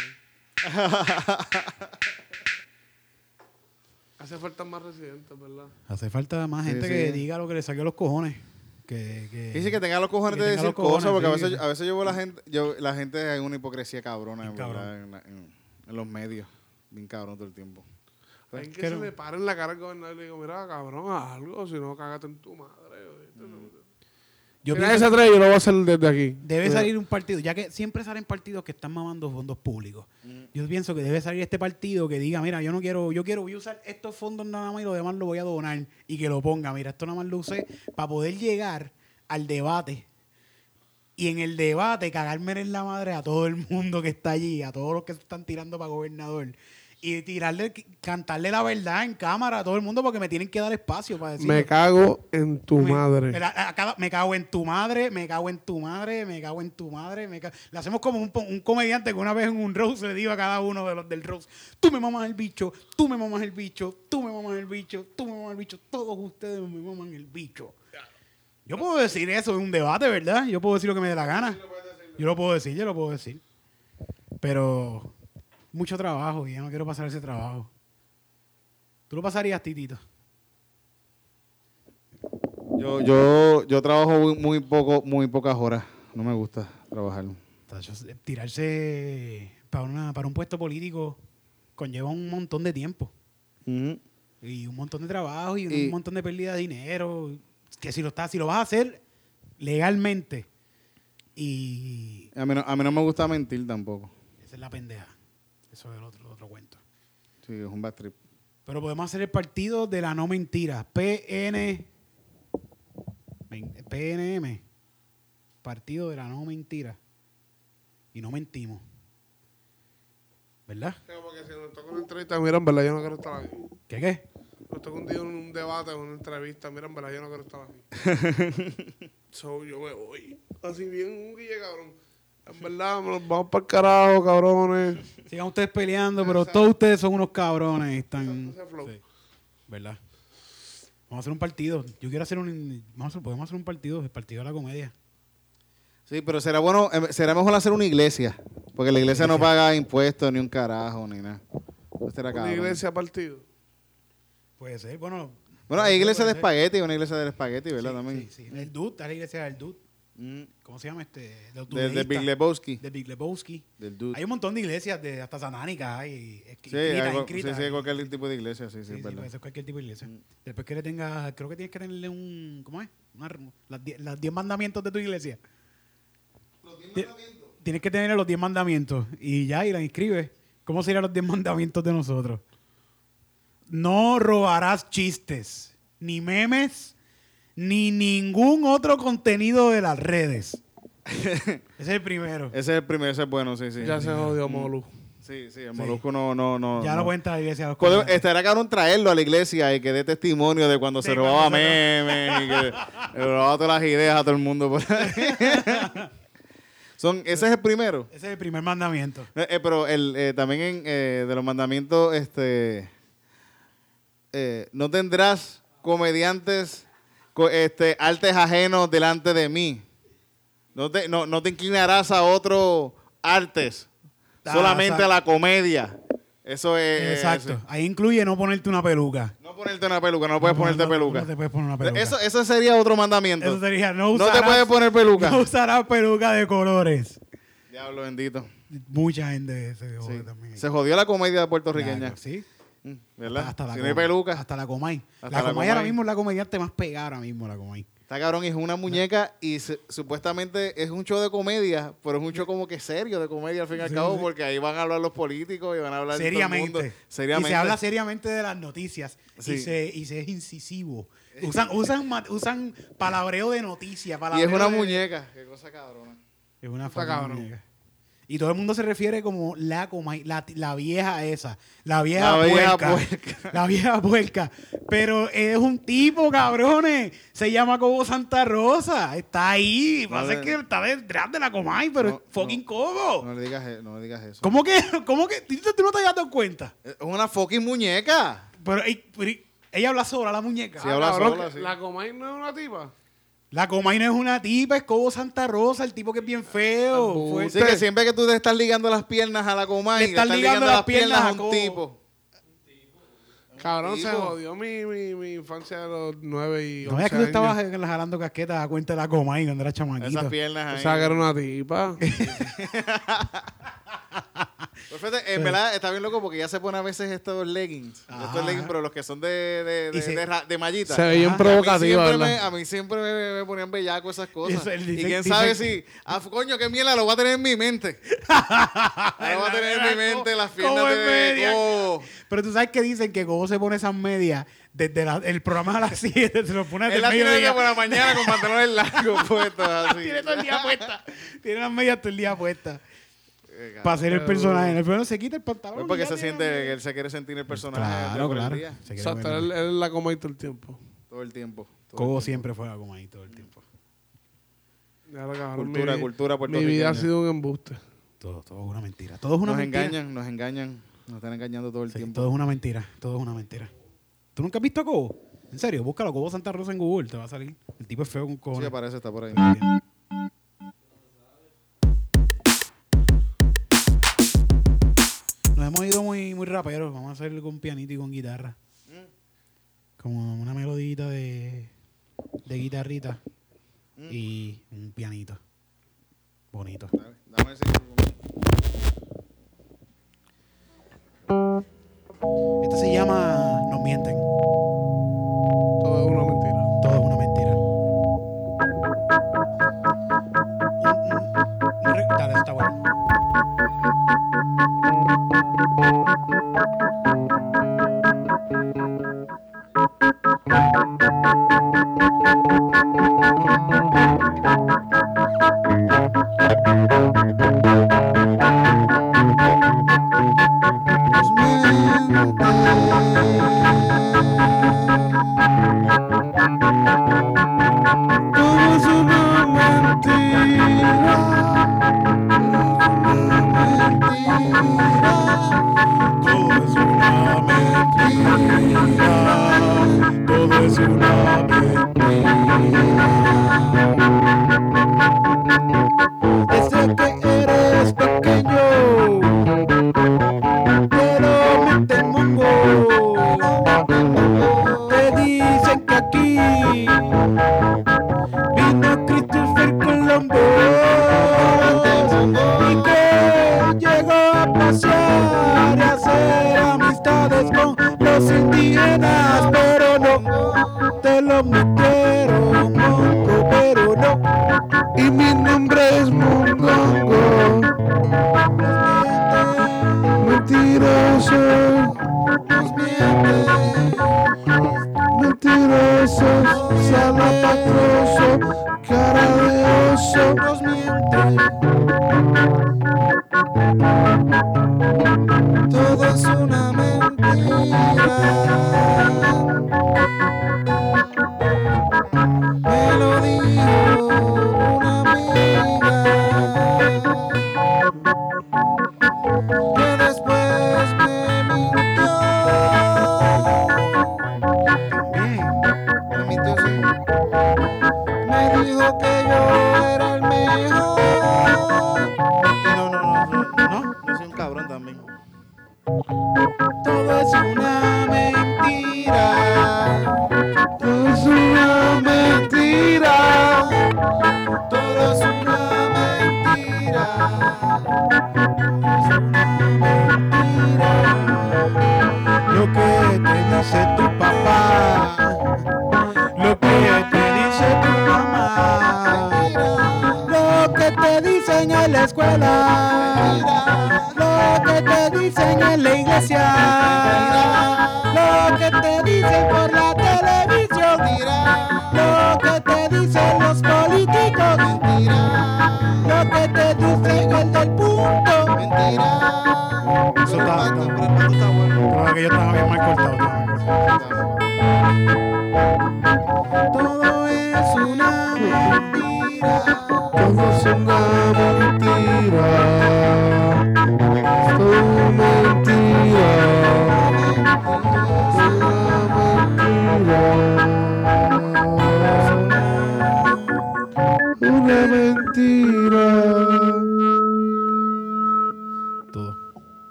S2: Hace falta más residentes, ¿verdad?
S1: Hace falta más
S3: Sí,
S1: gente
S3: sí.
S1: que diga lo que le saque los cojones. Que, que...
S3: Dice que tenga los cojones de decir
S1: cojones,
S3: cosas, porque a
S1: sí.
S3: veces, a veces yo veo la gente, yo, la gente hay una hipocresía cabrona. En, la- en- en los medios. Bien cabrón todo el tiempo.
S2: Hay que
S1: que
S2: se
S1: no-
S2: le pare en la cara al gobernador y le digo, mira, cabrón, haz algo, si no, cágate en tu madre.
S1: Yo pienso
S2: ese tres yo lo voy a hacer desde aquí.
S1: Debe
S2: Mira,
S1: salir un partido, ya que siempre salen partidos que están mamando fondos públicos. Yo pienso que debe salir este partido que diga, mira, yo no quiero, yo quiero, voy a usar estos fondos nada más y lo demás lo voy a donar y que lo ponga. Mira, esto nada más lo usé para poder llegar al debate. Y en el debate cagarme en la madre a todo el mundo que está allí, a todos los que se están tirando para gobernador. Y tirarle, cantarle la verdad en cámara a todo el mundo porque me tienen que dar espacio para decir.
S2: Me cago en tu
S1: Me-
S2: madre.
S1: Me cago en tu madre, me cago en tu madre, me cago en tu madre. Me ca- Le hacemos como un, un comediante que una vez en un roast le dijo a cada uno de los del roast, tú me mamas el bicho, tú me mamas el bicho, tú me mamas el bicho, tú me mamas el bicho, todos ustedes me maman el bicho. Yo puedo decir eso en un debate, ¿verdad? Yo puedo decir lo que me dé la gana. Yo lo puedo decir, yo lo puedo decir. Pero mucho trabajo y yo no quiero pasar ese trabajo. ¿Tú lo pasarías, Titito?
S3: Yo, yo, yo trabajo muy, muy poco, muy pocas horas. No me gusta trabajar.
S1: Tacho, Tirarse para, una, para un puesto político conlleva un montón de tiempo y un montón de trabajo y,
S3: Y-
S1: un montón de pérdida de dinero. Que si lo estás, si lo vas a hacer legalmente y
S3: A mí, no, a mí no me gusta mentir tampoco.
S1: esa es la pendeja. Eso es el otro, otro cuento.
S3: Sí, es un bad trip.
S1: Pero podemos hacer el partido de la no mentira. PN. PNM. Partido de la no mentira. Y no mentimos. ¿Verdad?
S2: Porque si nos toca una entrevista, mira, en verdad yo no quiero estar aquí.
S1: ¿Qué qué?
S2: Nos toca un día en un debate o una entrevista, mira, en verdad yo no quiero estar aquí. [LAUGHS] so, yo me voy. Así bien, un guille, cabrón. En verdad, vamos para el carajo, cabrones.
S1: Sigan ustedes peleando, pero todos ustedes son unos cabrones. Están. Sí, ¿Verdad? Vamos a hacer un partido. Yo quiero hacer un. Vamos a hacer- podemos hacer un partido, el partido de la comedia.
S3: Sí, pero será bueno, eh, será mejor hacer una iglesia. Porque la iglesia no paga impuestos ni un carajo ni nada. Será
S2: Una iglesia partido.
S1: Puede ser, bueno.
S3: Bueno, hay iglesia de espagueti, una iglesia de espagueti, ¿verdad?
S1: Sí,
S3: También.
S1: Sí, sí. El está la iglesia del Dude.
S3: Mm.
S1: ¿Cómo se llama este? Los
S3: De, de. Big Lebowski.
S1: De Big Lebowski.
S3: Del dude.
S1: Hay un montón de iglesias, de, hasta satánicas, hay
S3: Sí,
S1: escritas,
S3: hay,
S1: inscritas.
S3: sí, sí, cualquier tipo de iglesia, sí, sí,
S1: Sí,
S3: es
S1: sí,
S3: verdad.
S1: ser cualquier tipo de iglesia.
S3: Mm.
S1: Después que le tengas, creo que tienes que tenerle un, ¿cómo es? Una, las, die- las diez mandamientos de tu iglesia. Ti- Tienes que tener los diez mandamientos y ya, y la inscribes. ¿Cómo serían los diez mandamientos de nosotros? No robarás chistes, ni memes, ni ningún otro contenido de las redes. [LAUGHS] Ese es el primero.
S3: Ese es el primero, ese es bueno, sí, sí.
S2: Ya se jodió Molu.
S3: Sí, sí, el molusco no, no, no.
S1: ya no,
S3: no.
S1: puede entrar a la iglesia. los
S3: estará cabrón traerlo a la iglesia y que dé testimonio de cuando se
S1: cuando
S3: robaba
S1: se
S3: memes y que [LAUGHS] robaba todas las ideas a todo el mundo. por ahí. [LAUGHS] Son, ese es el primero.
S1: Ese es el primer mandamiento.
S3: Eh, eh, pero el, eh, también en, eh, de los mandamientos, este, eh, no tendrás comediantes, co- este, artes ajenos delante de mí. No te, no, no te inclinarás a otros artes,
S1: Ah,
S3: solamente
S1: exacto.
S3: a la comedia. Eso es.
S1: Exacto.
S3: eso.
S1: Ahí incluye no ponerte una peluca.
S3: No ponerte una peluca, no puedes ponerte
S1: no,
S3: peluca.
S1: No te puedes poner una peluca.
S3: Eso, eso sería otro mandamiento.
S1: Eso sería, no
S3: no te
S1: usarás,
S3: puedes poner peluca.
S1: No usarás peluca de colores.
S3: Diablo bendito.
S1: Mucha gente se jode
S3: Sí.
S1: también.
S3: Se jodió la comedia puertorriqueña.
S1: Claro, sí.
S3: ¿Verdad?
S1: Hasta la
S3: si no hay
S1: Comay.
S3: peluca.
S1: Hasta la Comay.
S3: Hasta
S1: la
S3: la
S1: Comay ahora mismo es la comediante más pegada ahora mismo, la Comay.
S3: Está cabrón, es una muñeca y se- supuestamente es un show de comedia, pero es un show como que serio de comedia al fin y al
S1: Sí,
S3: cabo,
S1: sí.
S3: porque ahí van a hablar los políticos y van a hablar todo el mundo.
S1: Seriamente.
S3: Seriamente.
S1: Y se habla seriamente de las noticias.
S3: Sí.
S1: Y, se, y se es incisivo. Usan, usan, usan palabreo de noticias.
S3: Y es una
S1: de-
S3: muñeca. Qué cosa cabrona.
S1: Es una
S2: Está
S1: muñeca. Y todo el mundo se refiere como la Comay, la, la vieja esa, la vieja,
S3: La vieja
S1: puerca,
S3: puerca.
S1: la vieja puerca. Pero es un tipo, cabrones. Se llama Cobo Santa Rosa. Está ahí.
S3: No
S1: Pasa
S3: le-
S1: es que está detrás de la Comay, pero
S3: No,
S1: es fucking
S3: no.
S1: Cobo.
S3: No le digas, e- no le digas eso.
S1: ¿Cómo que? ¿Cómo que? ¿Tú, tú no te has dado cuenta?
S3: Es una fucking muñeca.
S1: Pero, ey, pero, ella habla sola, la muñeca.
S3: Sí, habla
S2: cabrón,
S3: sola,
S2: que
S3: sí.
S2: La Comay no es una tipa.
S1: La Comay no es una tipa, es Cobo Santa Rosa, el tipo que es bien feo. Fue-
S3: Sí, que siempre que tú te estás ligando las piernas a la coma
S1: Le estás ligando
S3: ligando
S1: las
S3: las piernas
S1: piernas
S3: a un
S1: Cobo.
S3: tipo.
S2: Cabrón, se jodió mi, mi, mi infancia de los 9 y 11
S1: No es que tú
S2: años.
S1: estabas eh, jalando casquetas a cuenta de la Comay cuando era chamaquito.
S3: Esas piernas ahí.
S2: O sea, que era una tipa. [LAUGHS] [LAUGHS]
S3: Fíjate, en verdad está bien loco porque ya se pone a veces estos leggings.
S1: Ajá.
S3: Estos leggings, pero los que son de, de, de,
S1: se-
S3: de de mallita.
S2: se ve bien
S1: Ajá.
S2: provocativa,
S3: a, mí siempre me,
S2: ¿verdad?
S3: a mí siempre me, me ponían bellaco esas cosas. Y quién sabe si, ah, coño, qué mierda, lo voy a tener en mi mente. [LAUGHS] Ahora voy a tener en mi mente las
S1: Como
S3: piernas de
S1: media.
S3: Cobo.
S1: Pero tú sabes que dicen que Cobo se pone esas medias desde la- el programa a las [LAUGHS] 7, se lo pone desde el mediodía.
S3: por la mañana con pantalones [LAUGHS] largos puestos así.
S1: Tiene todo el día puesta. Tiene las medias todo el día puestas.
S3: Eh.
S1: Para hacer el personaje. En el primero se quita el pantalón.
S3: Pues porque se siente que él se quiere sentir el personaje
S1: Claro, claro.
S2: Exacto, él, es la Comay todo el tiempo.
S3: todo el tiempo.
S1: Cobo
S3: tiempo.
S1: siempre fue como ahí todo el tiempo.
S2: Lo cabrón,
S3: Cultura, cultura
S2: Mi vida ha sido un embuste.
S1: Todo, todo es una mentira. Todo es una
S3: Nos
S1: mentira.
S3: engañan, nos engañan. Nos están engañando todo el
S1: Sí,
S3: tiempo.
S1: todo es una mentira. Todo es una mentira. ¿Tú nunca has visto a Cobo? En serio, búscalo, Cobo Santa Rosa en Google, te va a salir. El tipo es feo con
S3: Sí,
S1: cojones.
S3: aparece, está por ahí.
S1: Muy, raperos. Vamos a hacerlo con pianito y con guitarra. Como una melodita de, de guitarrita y un pianito. Bonito.
S3: Dale, Dame ese.
S1: Este se llama Nos mienten.
S2: Todo es una mentira.
S1: Todo es una mentira. Re- Dale, está bueno.
S3: Thank you.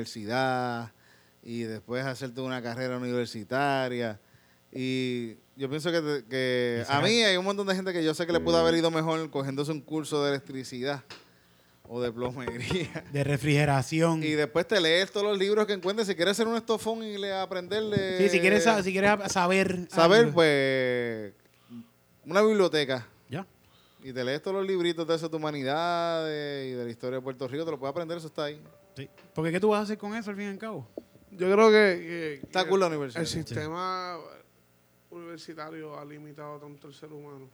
S3: Universidad y después hacerte una carrera universitaria. Y yo pienso que, te- que a mí hay un montón de gente que yo sé que le pudo haber ido mejor cogiéndose un curso de electricidad o de plomería. [LAUGHS]
S1: De refrigeración.
S3: Y después te lees todos los libros que encuentres. Si quieres hacer un estofón y le aprenderle.
S1: Sí, si quieres, sa- si quieres [LAUGHS] saber.
S3: saber,
S1: algo.
S3: pues. Una biblioteca.
S1: Ya.
S3: Y te lees todos los libritos de eso de humanidades y de la historia de Puerto Rico, te lo puedes aprender, eso está ahí.
S1: Sí. Porque ¿qué tú vas a hacer con eso al fin y al cabo?
S2: Yo creo que, que-
S3: Está
S2: que
S3: cool la universidad.
S2: el sistema universitario ha limitado tanto el ser humano.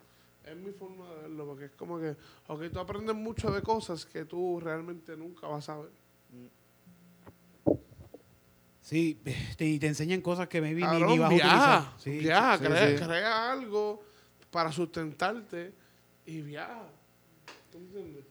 S2: Es mi forma de verlo, porque es como que, ok, tú aprendes mucho de cosas que tú realmente nunca vas a ver.
S1: Sí, te, y te enseñan cosas que maybe ni, ni vas a
S2: viaja,
S1: utilizar. Sí.
S2: viaja,
S3: sí,
S2: crea,
S3: sí.
S2: crea algo para sustentarte y viaja. ¿Tú entiendes?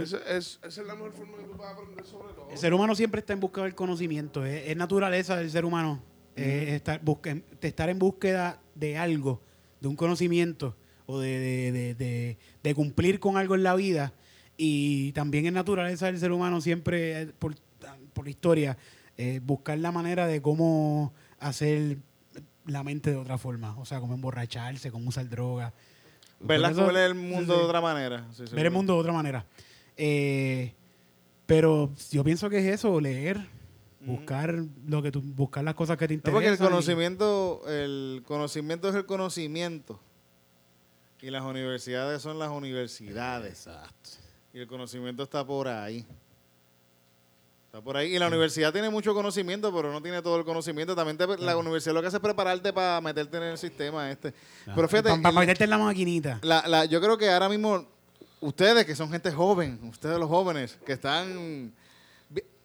S2: Esa es, esa es la mejor forma que tú puedes aprender sobre todo.
S1: El ser humano siempre está en busca del conocimiento. Es, es naturaleza del ser humano. Es estar, de estar en búsqueda de algo, de un conocimiento o de, de- de- cumplir con algo en la vida. Y también es naturaleza del ser humano siempre, eh, por, por historia, eh, buscar la manera de cómo hacer la mente de otra forma. O sea, cómo emborracharse, cómo usar drogas.
S3: ¿Verdad?
S1: Por eso-
S3: Cómo ver el mundo
S1: sí.
S3: de otra manera. Sí,
S1: ver el mundo de otra manera. Eh, pero yo pienso que es eso, leer, buscar lo que tú, buscar las cosas que te
S3: No,
S1: interesan.
S3: porque el
S1: y-
S3: conocimiento, el conocimiento es el conocimiento. Y las universidades son las universidades.
S1: Exacto.
S3: Y el conocimiento está por ahí. Está por ahí. Y la universidad tiene mucho conocimiento, pero no tiene todo el conocimiento. También te- la universidad lo que hace es prepararte para meterte en el sistema este. Pero fíjate,
S1: Para
S3: el-
S1: meterte en la maquinita.
S3: la, la- yo creo que ahora mismo, ustedes que son gente joven, ustedes los jóvenes, que están...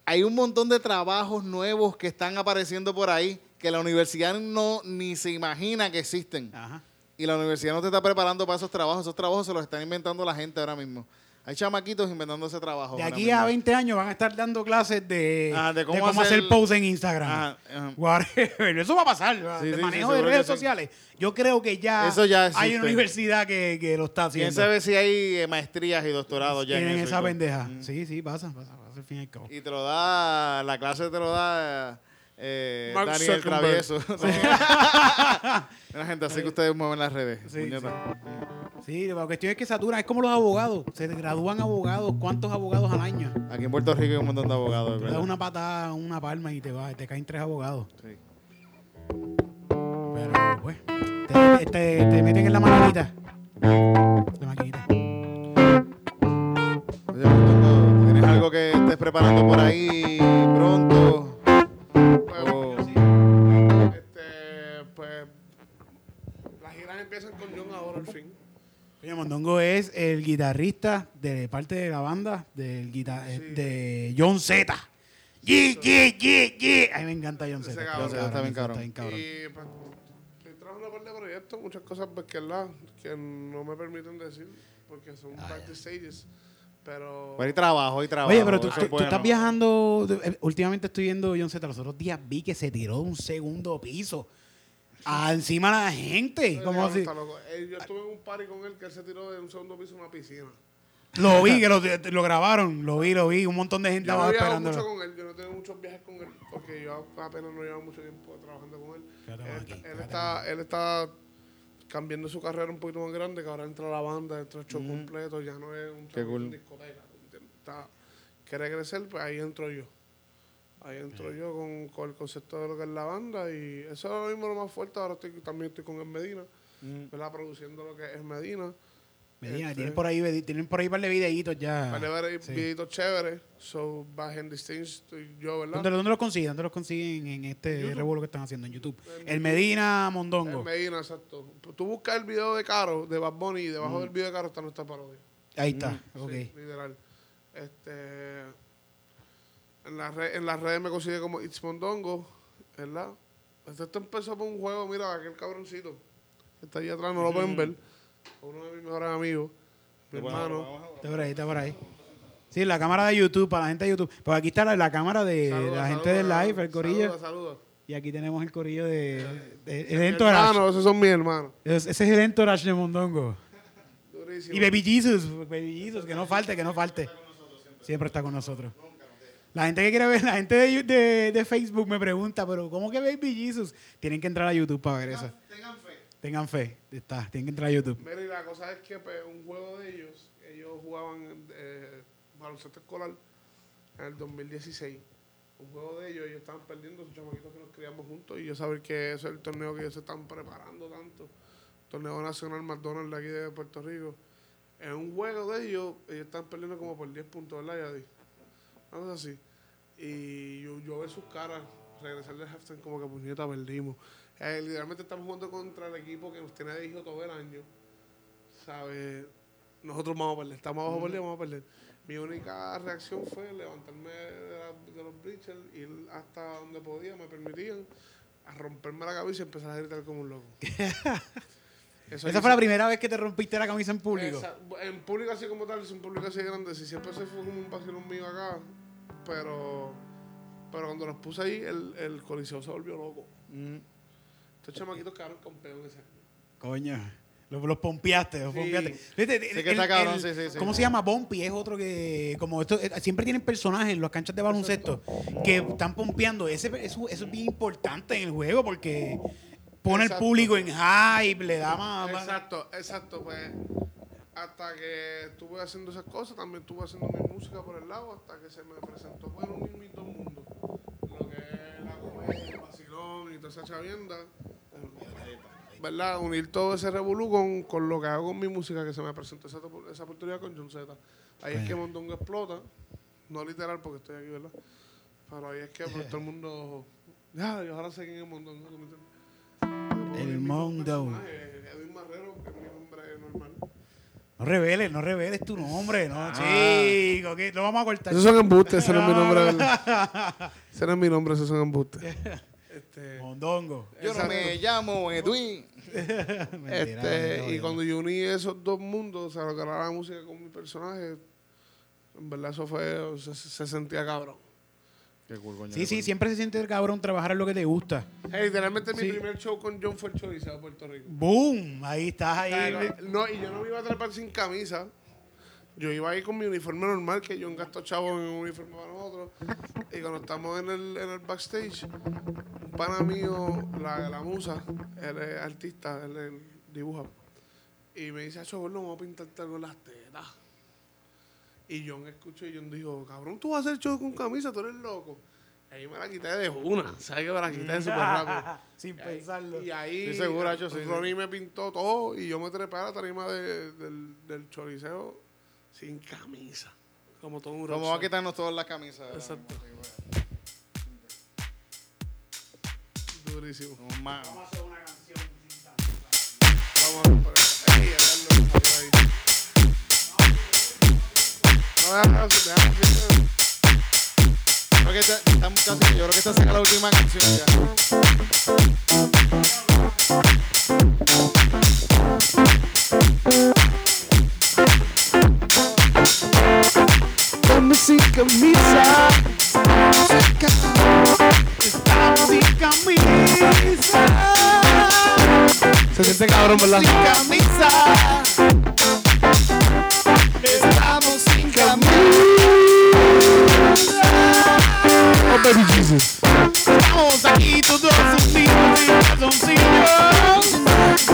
S3: Hay un montón de trabajos nuevos que están apareciendo por ahí que la universidad no ni se imagina que existen.
S1: Ajá.
S3: Y la universidad no te está preparando para esos trabajos. Esos trabajos se los están inventando la gente ahora mismo. Hay chamaquitos inventando ese trabajo.
S1: De aquí a 20 años van a estar dando clases de,
S3: Ah, de
S1: de
S3: cómo hacer-
S1: hacer posts en Instagram. Whatever. Eso va a pasar.
S3: sí,
S1: manejo
S3: sí,
S1: de redes sociales. Yo creo que ya,
S3: Eso ya
S1: hay una universidad que, que lo está
S3: ¿Quién
S1: haciendo.
S3: sabe si hay eh, maestrías y doctorados ya en
S1: Tienen
S3: eso
S1: esa pendeja.
S3: Mm.
S1: Sí, sí, pasa, pasa, pasa al fin y al cabo.
S3: Y te lo da, la clase te lo da eh, Daniel. Travieso. [LAUGHS] [LAUGHS] Una gente así que ustedes mueven las redes.
S1: Sí,
S3: puñeta.
S1: Sí, la cuestión es que satura. Es como los abogados. Se gradúan abogados. ¿Cuántos abogados al año?
S3: Aquí en Puerto Rico hay un montón de abogados,
S1: Te das una patada, una palma y te, va, te caen tres abogados.
S3: Sí.
S1: Pero, pues, te, te- te meten en la maquinita. La maquinita.
S3: Oye, ¿Tienes algo que estés preparando
S1: guitarrista de parte de la banda del guita- eh,
S2: Sí.
S1: de John Z. Yeah, yeah, yeah, yeah. A mí me encanta John Z.
S3: está bien cabrón.
S1: Está bien cabrón.
S2: Y pues, estoy trabajando por de proyectos, muchas cosas pues, que, ¿verdad? que no me permiten decir, porque son
S1: Ah,
S2: parte stages. Pero.
S3: Pero hay trabajo, hay trabajo.
S1: Oye, pero tú, tú- estás viajando. eh, Últimamente estoy viendo John Z. Los otros días vi que se tiró de un segundo piso. A encima de la gente. Como si,
S2: está loco. Eh, yo estuve en un party con él que él se tiró de un segundo piso a una piscina.
S1: lo vi, que lo, lo grabaron. Lo vi, lo vi. Un montón de gente
S2: Yo no
S1: estaba
S2: viajado mucho
S1: esperándolo.
S2: con él, yo no tengo muchos viajes con él, porque yo apenas no llevo mucho tiempo trabajando con él. Él,
S1: aquí,
S2: él está, él está cambiando su carrera un poquito más grande, que ahora entra la banda, entra el show completo, ya no es un
S3: cool.
S2: discoteca. quiere crecer, pues ahí entro yo. Ahí entro yo con, con el concepto de lo que es la banda y eso es lo mismo lo más fuerte. Ahora estoy, también estoy con el Medina, ¿verdad? Produciendo lo que es Medina.
S1: Medina,
S2: Este,
S1: tienen por ahí, tienen por ahí un par de videitos ya.
S2: Para ver
S1: Sí.
S2: videitos chéveres. So, the scenes estoy yo, ¿verdad?
S1: ¿Dónde, dónde los consiguen? ¿Dónde los consiguen en este revuelo que están haciendo en YouTube?
S2: En
S1: El. Medina Mondongo.
S2: Medina, exacto. Tú buscas el video de Caro, de Bad Bunny, y
S1: Mm.
S2: debajo del video de Caro está nuestra parodia.
S1: Ahí está, ok.
S2: Sí, literal. Este, en, las re- en las redes me consigue como It's Mondongo, ¿verdad? Esto, esto empezó por un juego, mira, aquel cabroncito que está ahí atrás, no lo pueden ver. Uno de mis mejores amigos, mi hermano.
S1: Está por ahí, está por ahí. Sí, la cámara de YouTube, para la gente de YouTube. Pues aquí está la, la cámara de
S2: Saluda,
S1: la gente del live, el corillo.
S2: Saluda, saluda.
S1: Y aquí tenemos el corillo de, de- el
S2: Mi
S1: entourage.
S2: hermano, esos son mis hermanos.
S1: Es- Ese es el entourage de Mondongo.
S2: Durísimo.
S1: Y Baby Jesus, Baby Jesus, que no falte, que no falte. Siempre está con nosotros. La gente que quiere ver, la gente de, de- de Facebook me pregunta, pero ¿cómo que Baby Jesus? Tienen que entrar a YouTube para ver eso.
S3: Tengan fe.
S1: Tengan fe, está, tienen que entrar a YouTube.
S2: Mira, y la cosa es que pues, un juego de ellos, ellos jugaban eh, baloncesto escolar en el 2016. Un juego de ellos, ellos estaban perdiendo, esos chamaquitos que nos criamos juntos, y yo saber que ese es el torneo que ellos se están preparando tanto. Torneo Nacional McDonald's de aquí de Puerto Rico. En un juego de ellos, ellos están perdiendo como por 10 puntos, ¿verdad, Yadi? Una cosa así. Y yo, yo ver sus caras, regresar del halftime como que puñeta, perdimos. Eh, literalmente estamos jugando contra el equipo que nos tiene de hijo todo el año. ¿Sabes? Nosotros vamos a perder, estamos abajo a perder, vamos a perder. Mi única reacción fue levantarme de, la- de los bleachers, ir hasta donde podía, me permitían, a romperme la cabeza y empezar a gritar como un loco. [LAUGHS] Eso
S1: Esa fue la primera vez que te rompiste la camisa en público.
S2: esa- en público así como tal, es un público así grande. Si siempre se fue como un vacilón mío acá, pero pero cuando los puse ahí, el, el coliseo se volvió loco.
S1: Mm,
S2: Estos chamaquitos quedaron campeón ese año.
S1: coño. Los, los pompeaste, los
S2: Sí.
S1: pompeaste. Fíjate,
S3: Sí que está cabrón, sí, sí, sí.
S1: ¿Cómo se llama? Bumpy es otro que, como esto, eh, siempre tienen personajes en las canchas de baloncesto que están pompeando. Ese, eso, eso es bien importante en el juego porque pone el público en hype, le da más-
S2: Exacto, exacto. Pues hasta que estuve haciendo esas cosas, también estuve haciendo mi música por el lado, hasta que se me presentó bueno unir mis dos mundos. Lo que es la comedia, el vacilón y toda esa chavienda. ¿Verdad? Unir todo ese revolú con, con lo que hago con mi música, que se me presentó esa, esa oportunidad con John Z. Ahí es que Mondongo explota. No literal, porque estoy aquí, ¿verdad? Pero ahí es que pues, todo el mundo. Ya, yo ahora sé quién es Mondongo.
S1: El
S2: Mi
S1: Mondo.
S2: personaje, Edwin Marrero, que es mi nombre normal.
S1: No reveles, no reveles tu nombre, no, chico, que lo vamos a cortar.
S2: Esos son embustes, ese no es mi nombre. [LAUGHS] Ese no es mi nombre, esos son embustes. Este,
S1: Mondongo.
S3: Yo no me llamo Edwin. [LAUGHS]
S1: Mentira,
S2: este, y cuando yo uní esos dos mundos, o sea, lo que era la música con mi personaje, en verdad eso fue, se, se sentía cabrón.
S3: Qué cool, coño.
S1: Sí, sí, siempre se siente el cabrón trabajar en lo que te gusta.
S2: Hey, literalmente
S1: Sí.
S2: mi primer show con John fue el Chorizado de Puerto Rico.
S1: ¡Boom! Ahí estás, ahí.
S2: Claro, no, y yo no me iba a trepar sin camisa. Yo iba ahí con mi uniforme normal, que yo gasto chavo en un uniforme para nosotros. Y cuando estamos en el, en el backstage, un pana mío, la, la musa, él es artista, él, él dibuja. Y me dice, Acho, gordo, vamos a pintarte algo en las tetas. Y John escuchó y John dijo, cabrón, tú vas a hacer show con camisa, tú eres loco. Y ahí me la quité de una, ¿sabes que me la quité súper rápido? [LAUGHS]
S1: Sin
S2: Y ahí-
S1: pensarlo.
S2: Y ahí
S3: Estoy seguro, Hacho, sí, sí.
S2: Ronnie me pintó todo y yo me trepé a la tarima de- del, del choriceo sin camisa. Como todo un
S3: Vamos a
S2: rockstar.
S3: quitarnos todas las camisas.
S2: Exacto. Durísimo.
S3: No, ma-
S2: Vamos a ver por eso. Ey, Carlos, está ahí.
S3: Ya.
S2: Se siente cabrón, ¿verdad?
S3: Sin camisa.
S2: Oh, baby Jesus.
S1: Estamos aquí todos hundidos en calzoncillos.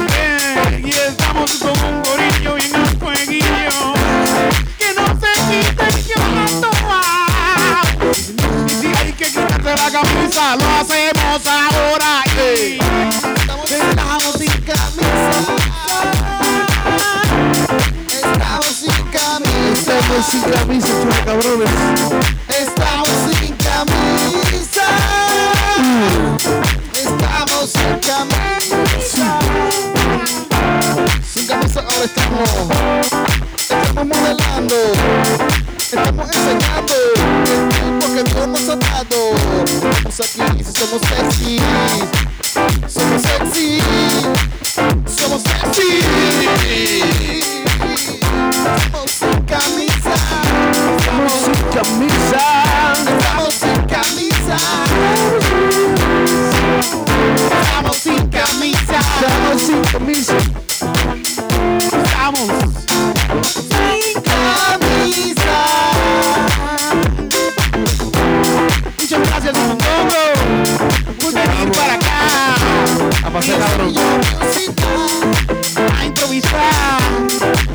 S1: Bien, y estamos con un gorillo y un fueguillo. Que no se el llanto. Y si hay que quitar de la camisa, lo hacemos ahora. ey.
S3: Estamos, estamos sin camisa. Estamos sin camisa.
S2: Estamos sin camisa, chula cabrones.
S3: Estamos camisa. Estamos sin camisa. Sin camisa ahora estamos. Estamos modelando. Estamos enseñando el tipo que Dios nos ha dado. Estamos aquí, somos sexy. Somos sexy. Somos sexy. Estamos sin camisa.
S2: Estamos sin camisa.
S3: Estamos sin camisa. Estamos sin camisa.
S2: Estamos sin camisa.
S1: Estamos.
S3: Sin camisa.
S1: Muchas gracias, Mondongo, por venir para acá
S4: A pasar cabrón.
S1: a improvisar.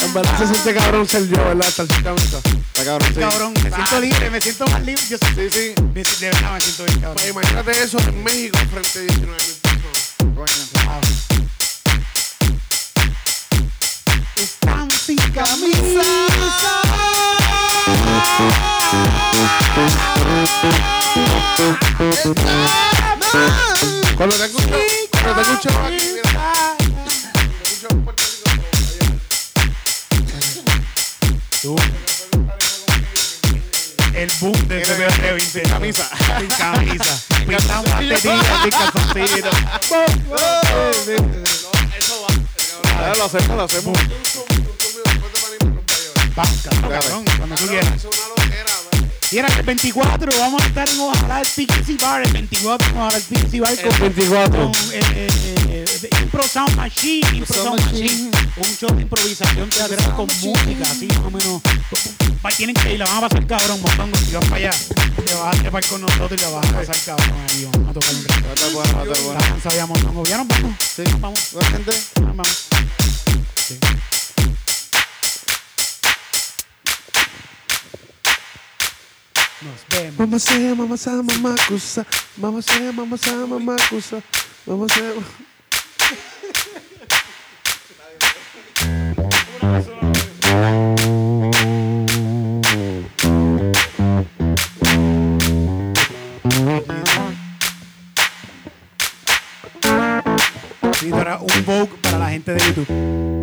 S2: En verdad se siente cabrón ser yo, ¿verdad? Estar sin camisa.
S4: Está cabrón, sí.
S1: Cabrón, me siento libre, me siento más libre. Yo
S4: Sí, sí.
S1: me- de verdad me siento bien, cabrón.
S2: Pues imagínate eso en México frente a 19 mil personas.
S1: Estamos sin
S3: Camisa. Estamos.
S2: Cuando te escucho, aquí, mira.
S1: El boom de sin
S4: camisa.
S1: Sin camisa. Pintamos las tetillas sin calzoncito.
S4: Lo hacemos, lo hacemos.
S1: Cabrón, cuando tú quieras. Mira, el 24 vamos a estar en Ojalá el PKC Bar. El 24 en Ojalá el PKC Bar con,
S2: 24.
S1: con eh, eh, eh, Impro Sound Machine. Impro
S3: Sound
S1: Machine. Un show de improvisación teatral con música, así más o menos. Tienen que ir, la van a pasar cabrón, montón. Si vas para allá, te vas a trepar con nosotros y la vas a pasar cabrón. ahí, Vamos a tocar un rato.
S4: Va a estar bueno, va a estar bueno.
S1: La danza ya nos vamos.
S4: Sí.
S1: Vamos.
S4: Gente.
S1: Vamos. Sí. Nos vemos.
S2: Mamá sea, mamá sea, mamá cusa. Mamá sea, mamá sea, mamá cusa. Mamá sea.
S1: Sí, para un Vogue para la gente de YouTube.